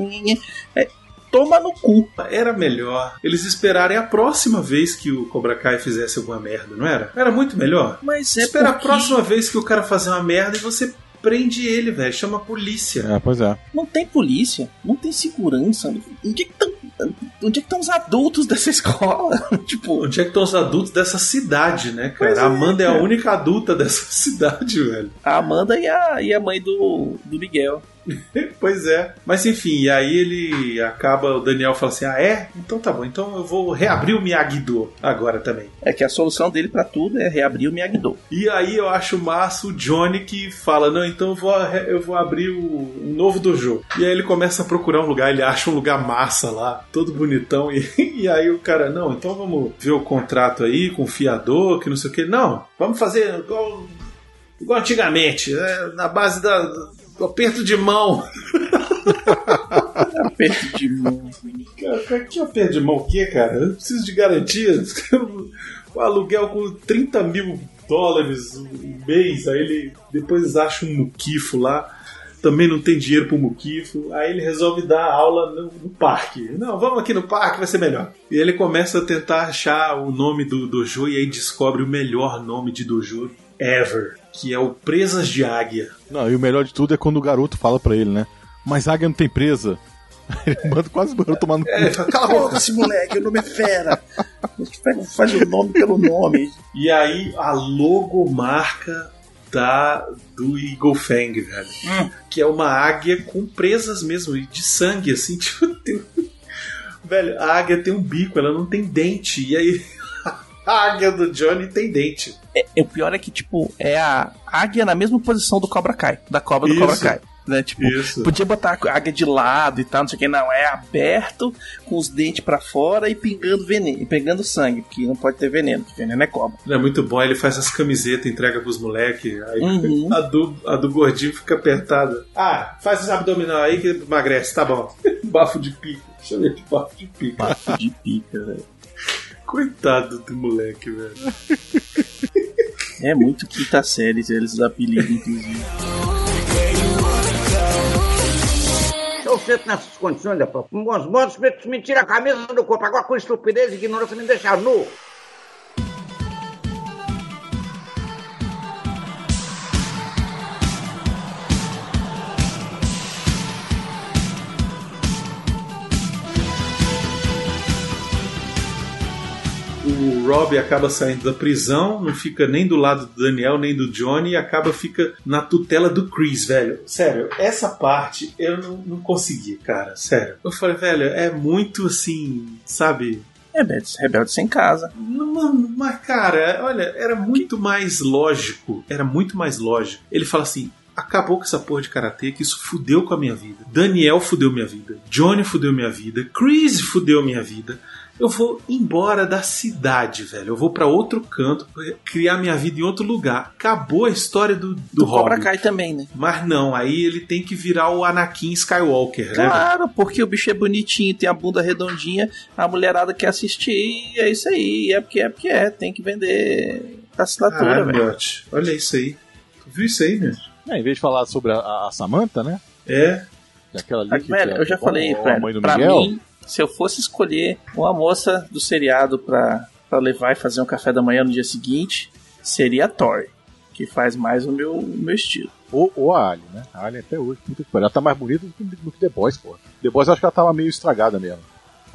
É, toma no cu. Era melhor eles esperarem a próxima vez que o Cobra Kai fizesse alguma merda, não era? Era muito melhor. Mas é Espera porque a próxima vez que o cara fazer uma merda e você prende ele, velho. Chama a polícia. É, pois é. não tem polícia, não tem segurança. Onde é que estão onde é que estão os adultos dessa escola? tipo, Onde é que estão os adultos dessa cidade, né, cara? Pois é, a Amanda é, a cara. única adulta dessa cidade, velho. a Amanda e a, e a mãe do, do Miguel. Pois é. Mas enfim, e aí ele acaba, o Daniel fala assim: ah, é? Então tá bom, então eu vou reabrir o Miyagi-Do agora também. É que a solução dele pra tudo é reabrir o Miyagi-Do. E aí eu acho massa o Johnny que fala: Não, então eu vou, eu vou abrir o, novo dojo. E aí ele começa a procurar um lugar, ele acha um lugar massa lá, todo bonitão. E, e aí o cara: Não, então vamos ver o contrato aí com o fiador, que não sei o que. Não, vamos fazer igual, igual antigamente, né, na base da, aperto de mão. Aperto de mão. Cara, que aperto de mão o quê, cara? Eu preciso de garantias. O aluguel com 30 mil dólares um mês, aí ele depois acha um muquifo lá. Também não tem dinheiro pro muquifo. Aí ele resolve dar aula no, no parque. Não, vamos aqui no parque, vai ser melhor. E ele começa a tentar achar o nome do dojo e aí descobre o melhor nome de dojo ever, que é o Presas de Águia. Não, e o melhor de tudo é quando o garoto fala pra ele, né? Mas águia não tem presa. Ele manda quase o garoto tomar no cu. É, fala, cala a boca, esse moleque, o nome é fera. A gente pega- faz o nome pelo nome. E aí a logomarca da do Eagle Fang, velho. Hum. Que é uma águia com presas mesmo, e de sangue, assim, tipo, tem... Velho, a águia tem um bico, ela não tem dente. E aí a águia do Johnny tem dente. É, o pior é que, tipo, é a águia na mesma posição do Cobra Kai, da cobra do Isso. Cobra Kai. Né? Tipo, Isso. podia botar a águia de lado e tal, não sei o que, não. É aberto, com os dentes pra fora e pingando veneno, e pegando sangue, porque não pode ter veneno, porque veneno é cobra. É muito bom, ele faz as camisetas, entrega pros moleques. Aí Uhum. a, do, a do gordinho fica apertada. Ah, faz os abdominal aí que emagrece, tá bom. bafo de pica. Chama de bafo de pica. Bafo de pica, velho. Coitado do moleque, velho. É muito quinta série, eles apelidam, inclusive. Eu sento nessas condições. Com bons modos, me, me tira a camisa do corpo. Agora com estupidez e ignorância me deixa nu. O Rob acaba saindo da prisão, não fica nem do lado do Daniel, nem do Johnny, e acaba fica na tutela do Chris, velho. Sério, essa parte eu não, não consegui, cara. Sério. Eu falei, velho, é muito assim, sabe? Rebelde, rebelde sem casa. Não, mano, mas cara, olha, era muito mais lógico. Era muito mais lógico. Ele fala assim. Acabou com essa porra de karatê, que isso fudeu com a minha vida. Daniel fudeu minha vida. Johnny fudeu minha vida. Chris fudeu minha vida. Eu vou embora da cidade, velho. Eu vou pra outro canto, criar minha vida em outro lugar. Acabou a história do, do, Do Cobra Hobbit. Kai também, né? Mas não, aí ele tem que virar o Anakin Skywalker, né? velho? Claro, porque o bicho é bonitinho, tem a bunda redondinha, a mulherada quer assistir, e é isso aí, é porque é porque é, tem que vender assinatura, Caralho, velho. Olha isso aí. Tu viu isso aí, meu? É, em vez de falar sobre a, a Samantha, né? É. Que Aquela ali Ah, que, velho, que é- eu já falei, velho, pra Miguel. mim, se eu fosse escolher uma moça do seriado pra, levar e fazer um café da manhã no dia seguinte, seria a Tori, que faz mais o meu, o meu estilo. Ou, ou a Ali, né? A Ali até hoje, pariu. Ela tá mais bonita do que, do que The Boys, pô. The Boys acho que ela tava meio estragada mesmo.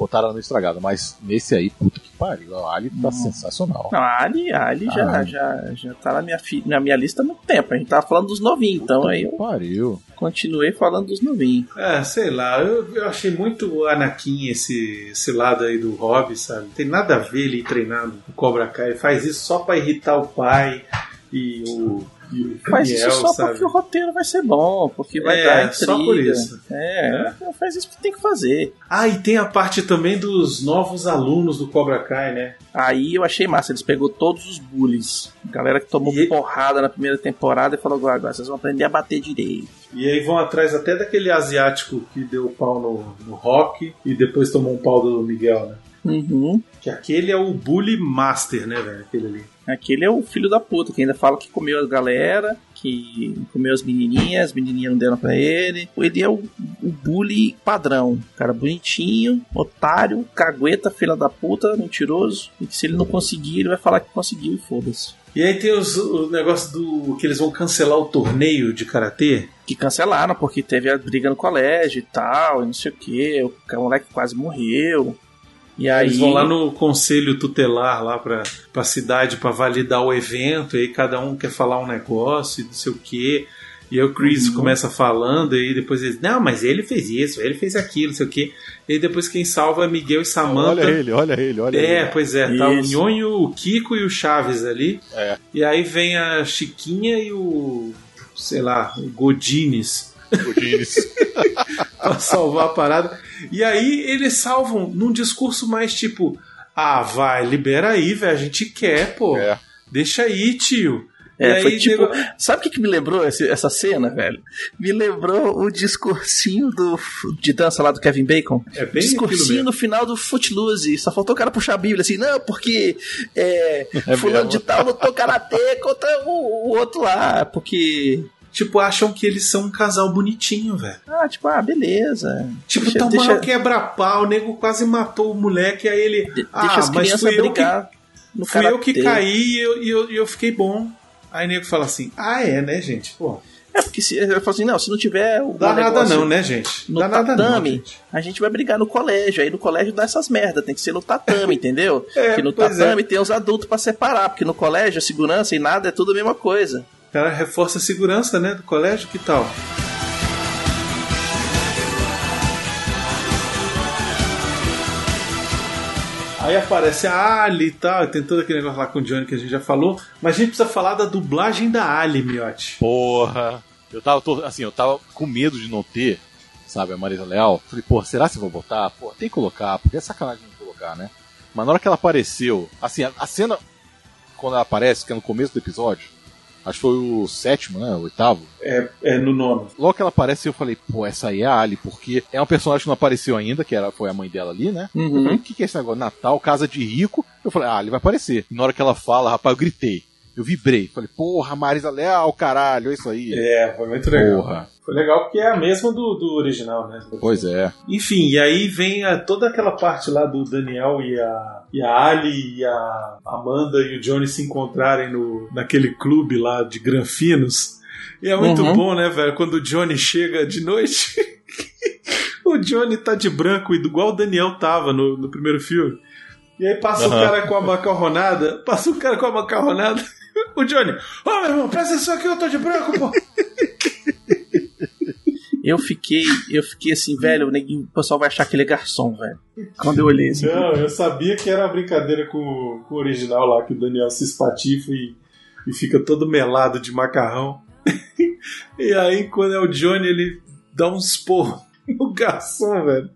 Botaram ela meio estragada, mas nesse aí, puta que pariu. A Ali tá sensacional. Não, a Ali, a Ali já, Ah. já, já tá na minha, fi- na minha lista há muito tempo. A gente tava falando dos novinhos, então aí eu Pariu. continuei falando dos novinhos. É, sei lá, eu, eu achei muito Anakin esse, esse lado aí do Hobby, sabe? Não tem nada a ver ele treinando o Cobra Kai. Ele faz isso só pra irritar o pai e o, Daniel, isso só sabe? porque o roteiro vai ser bom, porque vai É, dar intriga. só por isso. É, faz isso que tem que fazer. Ah, e tem a parte também dos novos alunos do Cobra Kai, né? Aí eu achei massa, eles pegou todos os bullies. Galera que tomou E- porrada na primeira temporada e falou: agora, agora vocês vão aprender a bater direito. E aí vão atrás até daquele asiático que deu pau no, no Rock e depois tomou um pau do Miguel, né? Uhum. Que aquele é o Bully Master, né, velho? Aquele ali. Aquele é o filho da puta, que ainda fala que comeu a galera, que comeu as menininhas, as menininhas não deram pra ele. Ele é o, o bully padrão. Cara bonitinho, otário, cagueta, filha da puta, mentiroso. E que se ele não conseguir, ele vai falar que conseguiu e foda-se. E aí tem os, o negócio do que eles vão cancelar o torneio de karatê. Que cancelaram, porque teve a briga no colégio e tal, e não sei o que. O moleque quase morreu. E aí. Eles vão lá no conselho tutelar lá pra, pra cidade pra validar o evento, e aí cada um quer falar um negócio e não sei o quê. E aí o Chris Uhum. começa falando, e aí depois eles, não, mas ele fez isso, ele fez aquilo, não sei o quê. E aí depois quem salva é Miguel e Samantha. Olha ele, olha ele, olha É, ele. pois é, tá o Isso. Nhonho, o Kiko e o Chaves ali. É. E aí vem a Chiquinha e o, sei lá, o Godines O Diniz. pra salvar a parada. E aí eles salvam num discurso mais tipo: Ah, vai, libera aí, velho, a gente quer, pô. É. Deixa aí, tio. É, aí, foi tipo. nego- Sabe o que, que me lembrou esse- essa cena, velho? Me lembrou o discursinho do, de dança lá do Kevin Bacon. É bem discursinho no final do Footloose. Só faltou o cara puxar a Bíblia assim, não, porque é, fulano mesmo. de tal lutou karatê contra o, o outro lá. Porque. Tipo, acham que eles são um casal bonitinho, velho. Ah, tipo, ah, beleza. Tipo, Deixa- tomar deixa- o quebra-pau, o nego quase matou o moleque, aí ele. De- ah, deixa as mas crianças fui eu que, brigar fui eu que caí e eu, eu, eu fiquei bom. Aí o nego fala assim: ah, é, né, gente? Pô, É, porque se, eu falo assim, não, se não tiver o dá nada não, né, gente? No dá nada não. tatame, gente. a gente vai brigar no colégio. Aí no colégio dá essas merda, tem que ser no tatame, entendeu? É, porque no pois tatame tem os adultos pra separar, porque no colégio a segurança e nada é tudo a mesma coisa. Cara reforça a segurança, né, do colégio, que tal? Aí aparece a Ali e tal, tem todo aquele negócio lá com o Johnny que a gente já falou, mas a gente precisa falar da dublagem da Ali, miote. Porra. Eu tava, assim, eu tava com medo de não ter, sabe, a Marisa Leal. Falei, pô, será que eu vou botar? Pô, tem que colocar, porque é sacanagem não colocar, né? Mas na hora que ela apareceu, assim, a, a cena, quando ela aparece, que é no começo do episódio, acho que foi o sétimo, né? O oitavo. É, é no nono. Logo que ela aparece, eu falei, pô, essa aí é a Ali, porque é um personagem que não apareceu ainda, que era, foi a mãe dela ali, né? Eu falei, o que, que é esse negócio? Natal, casa de rico. Eu falei, ah, ele vai aparecer. E na hora que ela fala, rapaz, eu gritei. Eu vibrei. Falei, porra, Marisa Leal, caralho, é isso aí. É, foi muito legal. Porra. Foi legal porque é a mesma do, do original, né? Pois é. Enfim, e aí vem a- toda aquela parte lá do Daniel e a, e a Ali e a Amanda e o Johnny se encontrarem no, naquele clube lá de Granfinos. E é muito Uhum. bom, né, velho? Quando o Johnny chega de noite, o Johnny tá de branco, igual o Daniel tava no, no primeiro filme. E aí passa o Aham. cara com a macarronada, passa o cara com a macarronada. O Johnny, ô meu irmão, presta atenção aqui, eu tô de branco, pô. Eu fiquei, eu fiquei assim, velho, o neguinho- o pessoal vai achar que ele é garçom, velho. Quando eu olhei assim. Não, eu sabia que era uma brincadeira com, com o original lá, que o Daniel se espatifa e, e fica todo melado de macarrão. e aí, quando é o Johnny, ele dá um esporro no garçom, velho.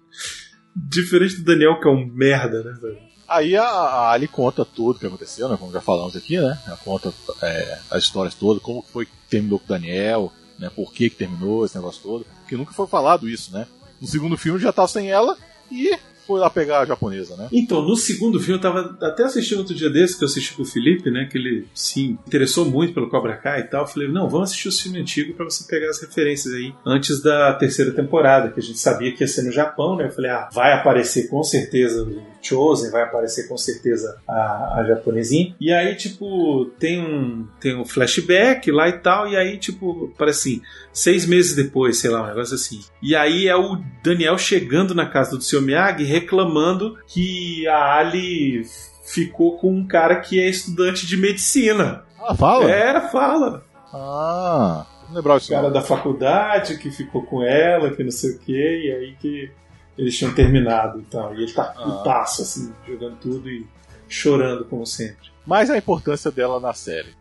Diferente do Daniel, que é um merda, né, velho? Aí a, a Ali conta tudo o que aconteceu, né? Como já falamos aqui, né? Ela conta é, as histórias todas, como foi que terminou com o Daniel, né? Por que, que terminou esse negócio todo. Porque nunca foi falado isso, né? No segundo filme já tava sem ela e foi lá pegar a japonesa, né? Então, no segundo filme, eu tava até assistindo outro dia desse, que eu assisti com o Felipe, né? Que ele se interessou muito pelo Cobra Kai e tal. Eu falei, não, vamos assistir os filmes antigos pra você pegar as referências aí antes da terceira temporada, que a gente sabia que ia ser no Japão, né? Eu falei, ah, vai aparecer com certeza o Chosen, vai aparecer com certeza a, a japonesinha. E aí, tipo, tem um, tem um flashback lá e tal, e aí, tipo, parece assim, seis meses depois, sei lá, um negócio assim. E aí é o Daniel chegando na casa do seu Miyagi reclamando que a Ali ficou com um cara que é estudante de medicina. Ah, fala? É, fala. Ah, não lembrava O cara da faculdade que ficou com ela, que não sei o que, e aí que eles tinham terminado e tal. E ele tá Ah. putaço, assim, jogando tudo e chorando como sempre. Mas a importância dela na série,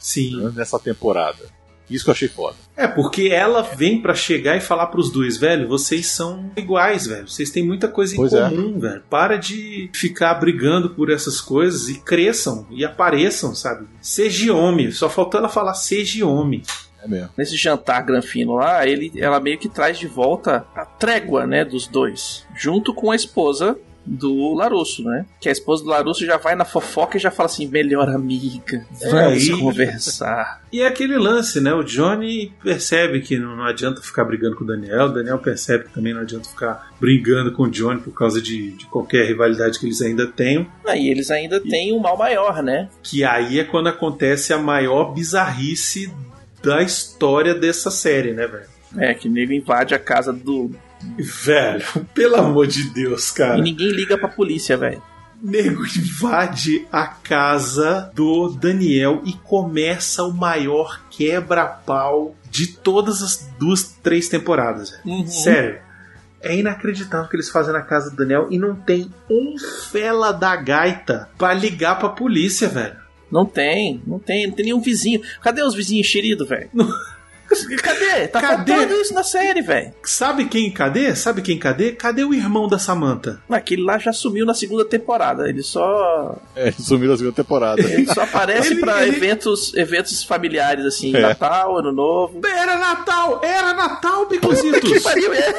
Sim. nessa temporada. Isso que eu achei foda. É, porque ela vem pra chegar e falar pros dois, velho, vocês são iguais, velho. Vocês têm muita coisa em Pois é. comum, velho. Para de ficar brigando por essas coisas e cresçam e apareçam, sabe? Seja homem. Só faltou ela falar seja homem. É mesmo. Nesse jantar granfino lá, ele, ela meio que traz de volta a trégua, né, dos dois. Junto com a esposa do Larusso, né? Que a esposa do Larusso já vai na fofoca e já fala assim, melhor amiga, vamos É, e- conversar. E é aquele lance, né? O Johnny percebe que não, não adianta ficar brigando com o Daniel, o Daniel percebe que também não adianta ficar brigando com o Johnny por causa de, de qualquer rivalidade que eles ainda tenham. Aí eles ainda têm um mal maior, né? Que aí é quando acontece a maior bizarrice da história dessa série, né, velho? É, que nego invade a casa do. Velho, pelo amor de Deus, cara. E ninguém liga pra polícia, velho. nego invade a casa do Daniel e começa o maior quebra-pau de todas as duas, três temporadas. velho. Uhum. Sério. É inacreditável o que eles fazem na casa do Daniel e não tem um fela da gaita pra ligar pra polícia, velho. Não tem, não tem, não tem nenhum vizinho. Cadê os vizinhos enxeridos, velho? Cadê? Tá Cadê? faltando isso na série, velho. Sabe quem cadê? Sabe quem cadê? Cadê o irmão da Samantha? Aquele lá já sumiu na segunda temporada. Ele só. É, sumiu na segunda temporada. Ele só aparece Ele- pra ele- eventos, eventos familiares, assim, É. Natal, Ano Novo. Era Natal! Era Natal, Bicositos! Que pariu é?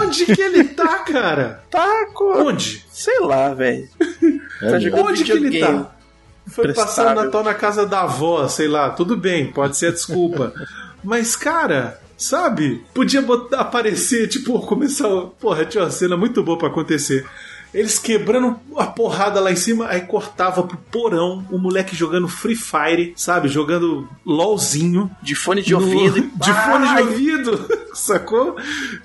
Onde que ele tá, cara? Tá, co- Onde? sei lá, velho. É tá jogando Onde que ele tá? Foi passar o. Natal na casa da avó, sei lá. Tudo bem, pode ser a desculpa. Mas, cara, sabe? Podia botar, aparecer, tipo, começar. Porra, tinha uma cena muito boa pra acontecer. Eles quebrando a porrada lá em cima, aí cortava pro porão o moleque jogando Free Fire, sabe? Jogando LOLzinho. De fone de no- ouvido. De fone de ouvido, sacou?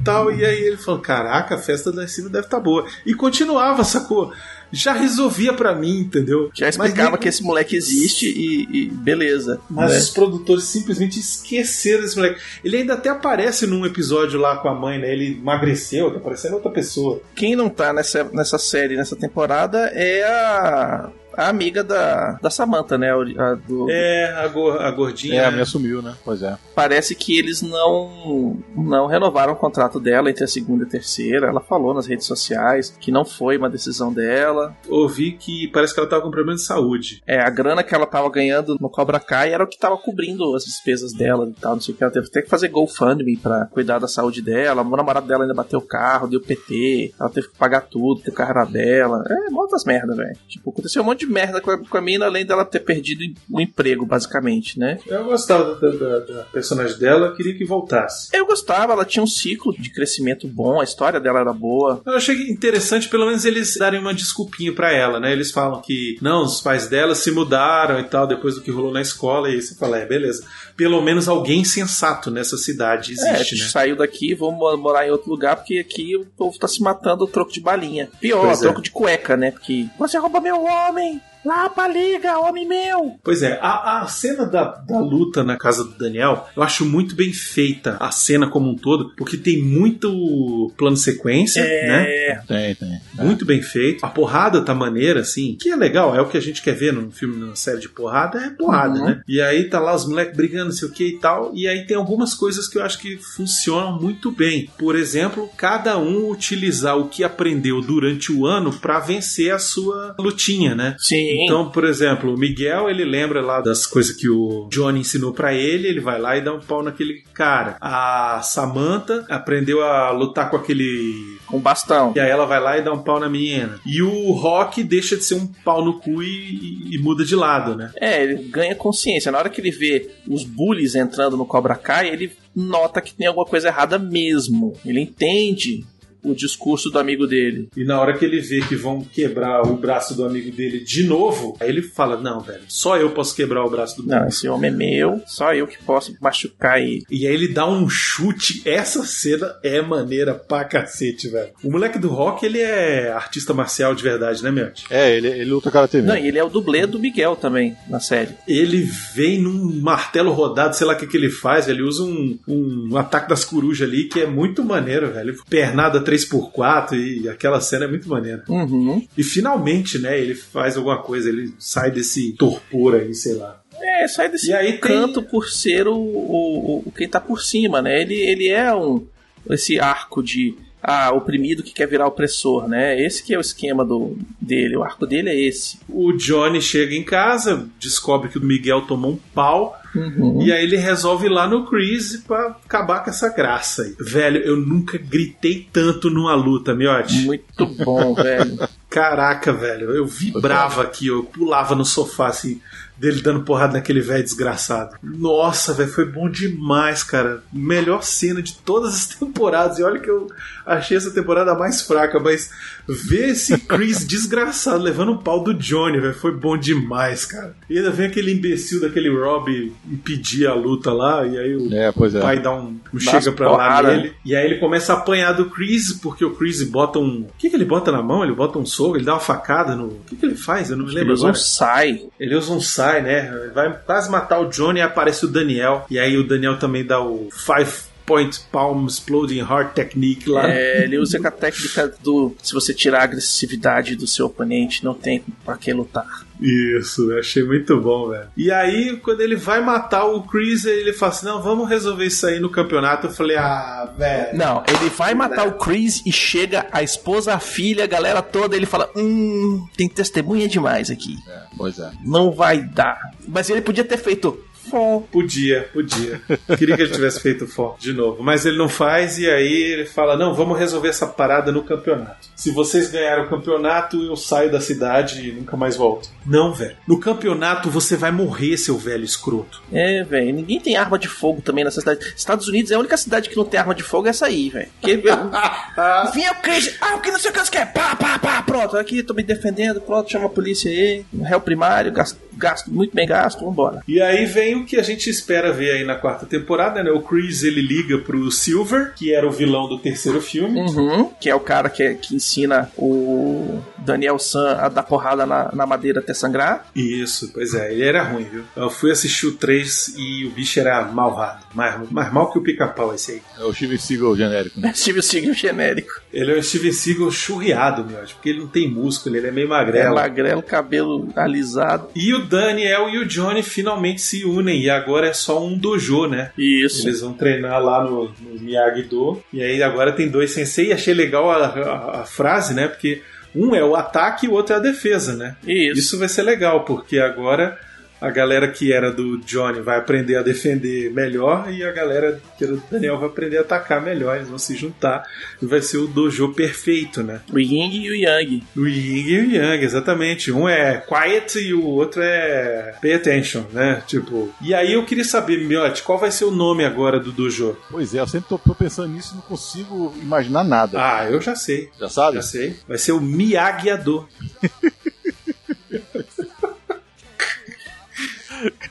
Tal, e aí ele falou: Caraca, a festa lá em cima deve estar boa. E continuava, sacou? Já resolvia pra mim, entendeu? Já explicava Mas- que esse moleque existe e, e beleza. Mas né? os produtores simplesmente esqueceram desse moleque. Ele ainda até aparece num episódio lá com a mãe, né? Ele emagreceu, tá parecendo outra pessoa. Quem não tá nessa, nessa série, nessa temporada, é a, a amiga da, da Samantha, né? A do- É, a, gor- a gordinha. É, a né? minha sumiu, né? Pois é. Parece que eles não, não renovaram o contrato dela entre a segunda e a terceira. Ela falou nas redes sociais que não foi uma decisão dela. Ouvi que parece que ela tava com problema de saúde. É, a grana que ela tava ganhando no Cobra Kai era o que tava cobrindo as despesas dela e tal, não sei o que. Ela teve até que fazer GoFundMe pra cuidar da saúde dela. O namorado dela ainda bateu o carro, deu PT. Ela teve que pagar tudo, ter o carro era dela. É, muitas merda, velho. Tipo, aconteceu um monte de merda com a, com a mina, além dela ter perdido o emprego, basicamente, né? Eu gostava da, da- da personagem dela, queria que voltasse. Eu gostava, ela tinha um ciclo de crescimento bom, a história dela era boa. Eu achei interessante, pelo menos, eles darem uma desculpinha pra ela, né? Eles falam que, não, os pais dela se mudaram e tal, depois do que rolou na escola, e você fala, é, beleza. Pelo menos alguém sensato nessa cidade é, existe, né? saiu daqui, vamos mo- morar em outro lugar, porque aqui o povo tá se matando ao troco de balinha. Pior, Pois é. troco de cueca, né? Porque você rouba meu homem! Lá pra liga, homem meu! Pois é, a, a cena da, da luta na casa do Daniel, eu acho muito bem feita, a cena como um todo, porque tem muito plano sequência, né? É, Tem, tem. Muito bem feito. A porrada tá maneira, assim. Que é legal, é o que a gente quer ver num filme, numa série de porrada, é porrada, Uhum. né? E aí tá lá os moleques brigando, não sei o que e tal. E aí tem algumas coisas que eu acho que funcionam muito bem. Por exemplo, cada um utilizar o que aprendeu durante o ano pra vencer a sua lutinha, né? sim. Então, por exemplo, o Miguel, ele lembra lá das coisas que o Johnny ensinou pra ele, ele vai lá e dá um pau naquele cara. A Samantha aprendeu a lutar com aquele com bastão. e aí ela vai lá e dá um pau na menina. E o Rock deixa de ser um pau no cu e, e muda de lado, né? É, ele ganha consciência. Na hora que ele vê os bullies entrando no Cobra Kai, ele nota que tem alguma coisa errada mesmo. Ele entende o discurso do amigo dele. E na hora que ele vê que vão quebrar o braço do amigo dele de novo, aí ele fala: Não, velho, só eu posso quebrar o braço do meu Não, esse homem é meu, só eu que posso machucar ele. E aí ele dá um chute. Essa cena é maneira pra cacete, velho. O moleque do rock, ele é artista marcial de verdade, né, Miotti? É, ele, ele luta karatê Não, mesmo. e ele é o dublê do Miguel também, na série. Ele vem num martelo rodado, sei lá o que, que ele faz, velho. Ele usa um, um ataque das corujas ali que é muito maneiro, velho. Pernada 3x4 e aquela cena é muito maneira. Uhum. E finalmente, né, ele faz alguma coisa, ele sai desse torpor aí, sei lá. É, sai desse E aí tem- canto por ser o, o, o- quem tá por cima, né? Ele, ele é um esse arco de ah, oprimido que quer virar opressor, né? Esse que é o esquema do dele, o arco dele é esse. O Johnny chega em casa, descobre que o Miguel tomou um pau, Uhum. e aí ele resolve ir lá no Chris pra acabar com essa graça aí. Velho, eu nunca gritei tanto numa luta, miote. Muito bom, velho. Caraca, velho, eu vibrava aqui, eu pulava no sofá assim, dele dando porrada naquele velho desgraçado. Nossa, velho, foi bom demais, cara. Melhor cena de todas as temporadas. E olha que eu achei essa temporada mais fraca, mas ver esse Chris desgraçado levando um pau do Johnny, velho, foi bom demais, cara. E ainda vem aquele imbecil daquele Rob impedir a luta lá, e aí o É, é. pai dá um, um chega pra lá nele. E aí ele começa a apanhar do Chris, porque o Chris bota um. O que, que ele bota na mão? Ele bota um soco, ele dá uma facada no. O que, que ele faz? Eu não me Ele lembro usa um agora. sai. Ele usa um sai, né? Vai quase matar o Johnny e aparece o Daniel. E aí o Daniel também dá o Five Point Palm Exploding Heart Technique lá. É, ele usa a técnica do se você tirar a agressividade do seu oponente, não tem pra que lutar. Isso, eu achei muito bom, velho. E aí, quando ele vai matar o Chris, ele fala assim: não, vamos resolver isso aí no campeonato. Eu falei, ah, velho. Não, ele vai matar o Chris e chega a esposa, a filha, a galera toda. Ele fala: Hum, tem testemunha demais aqui. Pois é. Não vai dar. Mas ele podia ter feito. Fó. Podia, podia. Queria que ele tivesse feito foco de novo. Mas ele não faz e aí ele fala: não, vamos resolver essa parada no campeonato. Se vocês ganharem o campeonato, eu saio da cidade e nunca mais volto. Não, velho. No campeonato você vai morrer, seu velho escroto. É, velho. Ninguém tem arma de fogo também nessa cidade. Estados Unidos é a única cidade que não tem arma de fogo, é essa aí, velho. Que- Vinha o Chris, ah, o que não sei o que você quer? Pá, pá, pá, pronto. Aqui, tô me defendendo, pronto, chama a polícia aí. Réu primário, gasto, gasto muito bem gasto, vambora. E aí vem o que a gente espera ver aí na quarta temporada, né? O Chris ele liga pro Silver, que era o vilão do terceiro filme. Uhum, que é o cara que, que ensina o Daniel San a dar porrada na, na madeira até sangrar. Isso, pois é, ele era ruim, viu? Eu fui assistir o 3 e o bicho era malvado. Mais, mais mal que o pica-pau esse aí. É o Steven Seagal genérico. Né? Steve Seagal genérico. Ele é o Steven Seagal churriado, meu, porque ele não tem músculo, ele é meio É magrelo. magrelo, cabelo alisado. E o Daniel e o Johnny finalmente se unem, e agora é só um dojo, né? Isso. Eles vão treinar lá no, no Miyagi-Do. E aí agora tem dois sensei. E achei legal a, a- a frase, né? Porque um é o ataque e o outro é a defesa, né? Isso. Isso vai ser legal, porque agora a galera que era do Johnny vai aprender a defender melhor e a galera que era do Daniel vai aprender a atacar melhor. Eles vão se juntar e vai ser o dojo perfeito, né? O Ying e o Yang. O Yin e o Yang, exatamente. Um é quiet e o outro é pay attention, né? Tipo. E aí eu queria saber, Miotti, qual vai ser o nome agora do dojo? Pois é, eu sempre tô, tô pensando nisso e não consigo imaginar nada. Ah, eu já sei. Já sabe? Já sei. Vai ser o Miyagi-Do.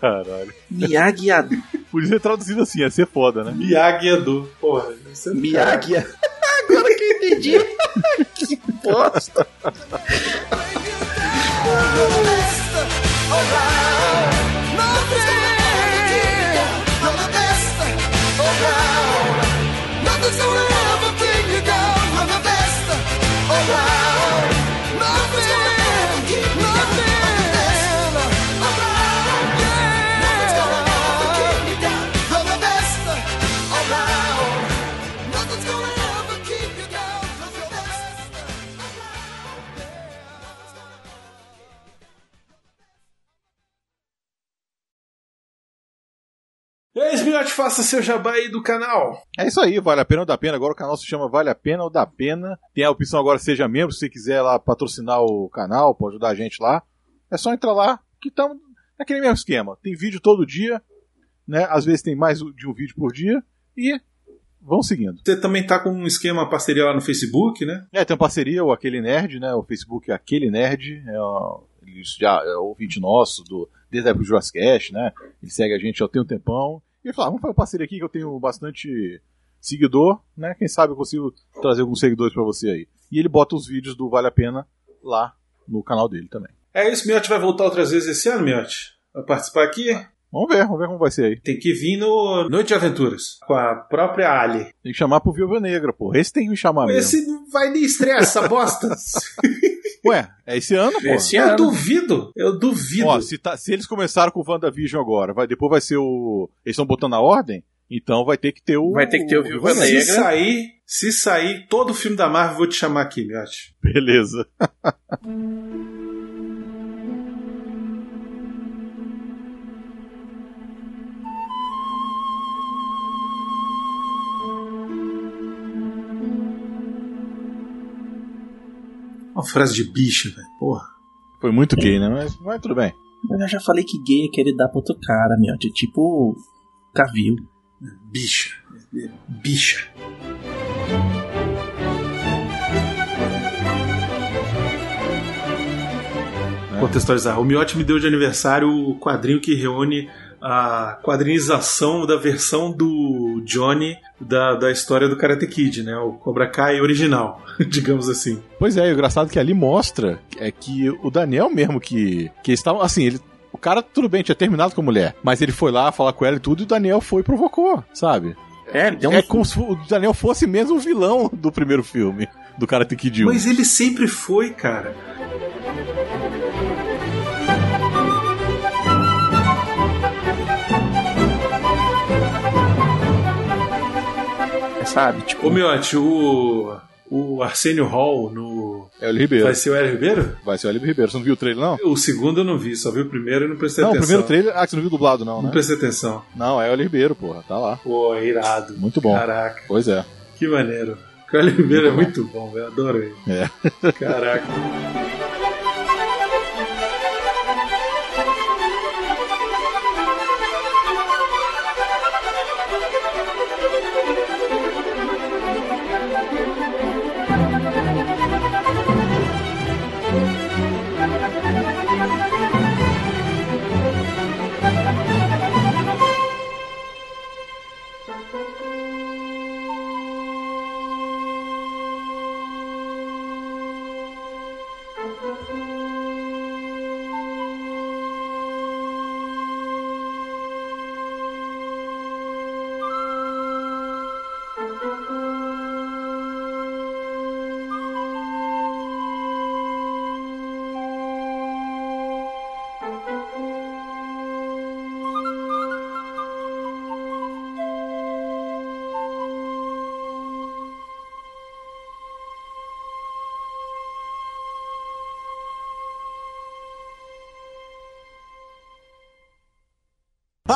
Caralho. Miyagi-Do. Podia ser traduzido assim, ia ser foda, né? Miyagi-Do. Porra, é. Miyagi. Agora que eu entendi. que bosta. Eis, Faça seu jabá aí do canal. É isso aí, vale a pena ou dá pena. Agora o canal se chama Vale a Pena ou Dá Pena. Tem a opção agora seja membro, se você quiser lá patrocinar o canal, pode ajudar a gente lá. É só entrar lá, que estamos naquele mesmo esquema. Tem vídeo todo dia, né? Às vezes tem mais de um vídeo por dia e vão seguindo. Você também tá com um esquema parceria lá no Facebook, né? É, tem uma parceria, o Aquele Nerd, né? O Facebook é Aquele Nerd. É, ele já é ouvinte nosso, do, desde a época do Jurassic né? Ele segue a gente já tem um tempão. E ah, vamos fazer uma parceria aqui que eu tenho bastante seguidor, né? Quem sabe eu consigo trazer alguns seguidores pra você aí. E ele bota os vídeos do Vale a Pena lá no canal dele também. É isso, Miotti vai voltar outras vezes esse ano, Miotti? Vai participar aqui? Vamos ver, vamos ver como vai ser aí. Tem que vir no Noite de Aventuras, com a própria Ali. Tem que chamar pro Viúva Negra, pô. Esse tem que me chamar mesmo. Esse não vai nem estrear essa bosta. Ué, é esse ano, pô. Esse eu ano. duvido, eu duvido. Ó, se, tá- se eles começaram com o WandaVision agora, vai, depois vai ser o. Eles estão botando a ordem, então vai ter que ter o. Vai ter que ter o Viúva se Negra. sair, se sair todo filme da Marvel, eu vou te chamar aqui, Miotti. Beleza. Uma frase de bicho, velho. Porra. Foi muito gay, né? Mas, mas tudo bem. Eu já falei que gay é querer dar pra outro cara, meu. De tipo. Cavil. Bicha. Bicha. Contextualizar. O Miotti me deu de aniversário o quadrinho que reúne a quadrinização da versão do Johnny da, da história do Karate Kid, né? O Cobra Kai original, digamos assim. Pois é, e o engraçado é que ali mostra é que o Daniel mesmo que. que eles estavam. Assim, ele. O cara, tudo bem, tinha terminado com a mulher. Mas ele foi lá falar com ela e tudo, e o Daniel foi e provocou, sabe? É, um. É como se o Daniel fosse mesmo o vilão do primeiro filme, do Karate Kid 1. Mas ele sempre foi, cara. Sabe? Tipo, Ô, Miotti, o. O Arsenio Hall no. É o Hélio Ribeiro. Vai ser o Hélio Ribeiro? Vai ser o Hélio Ribeiro. Você não viu o trailer, não? O segundo eu não vi, só vi o primeiro e não prestei não, o atenção. primeiro trailer. Ah, você não viu dublado, não, Não né? prestei atenção. Não, é o Hélio Ribeiro, porra. Tá lá. Pô, é irado. Muito bom. Caraca, Pois é. que maneiro. O Hélio Ribeiro é muito bom, eu adoro ele. É. Caraca.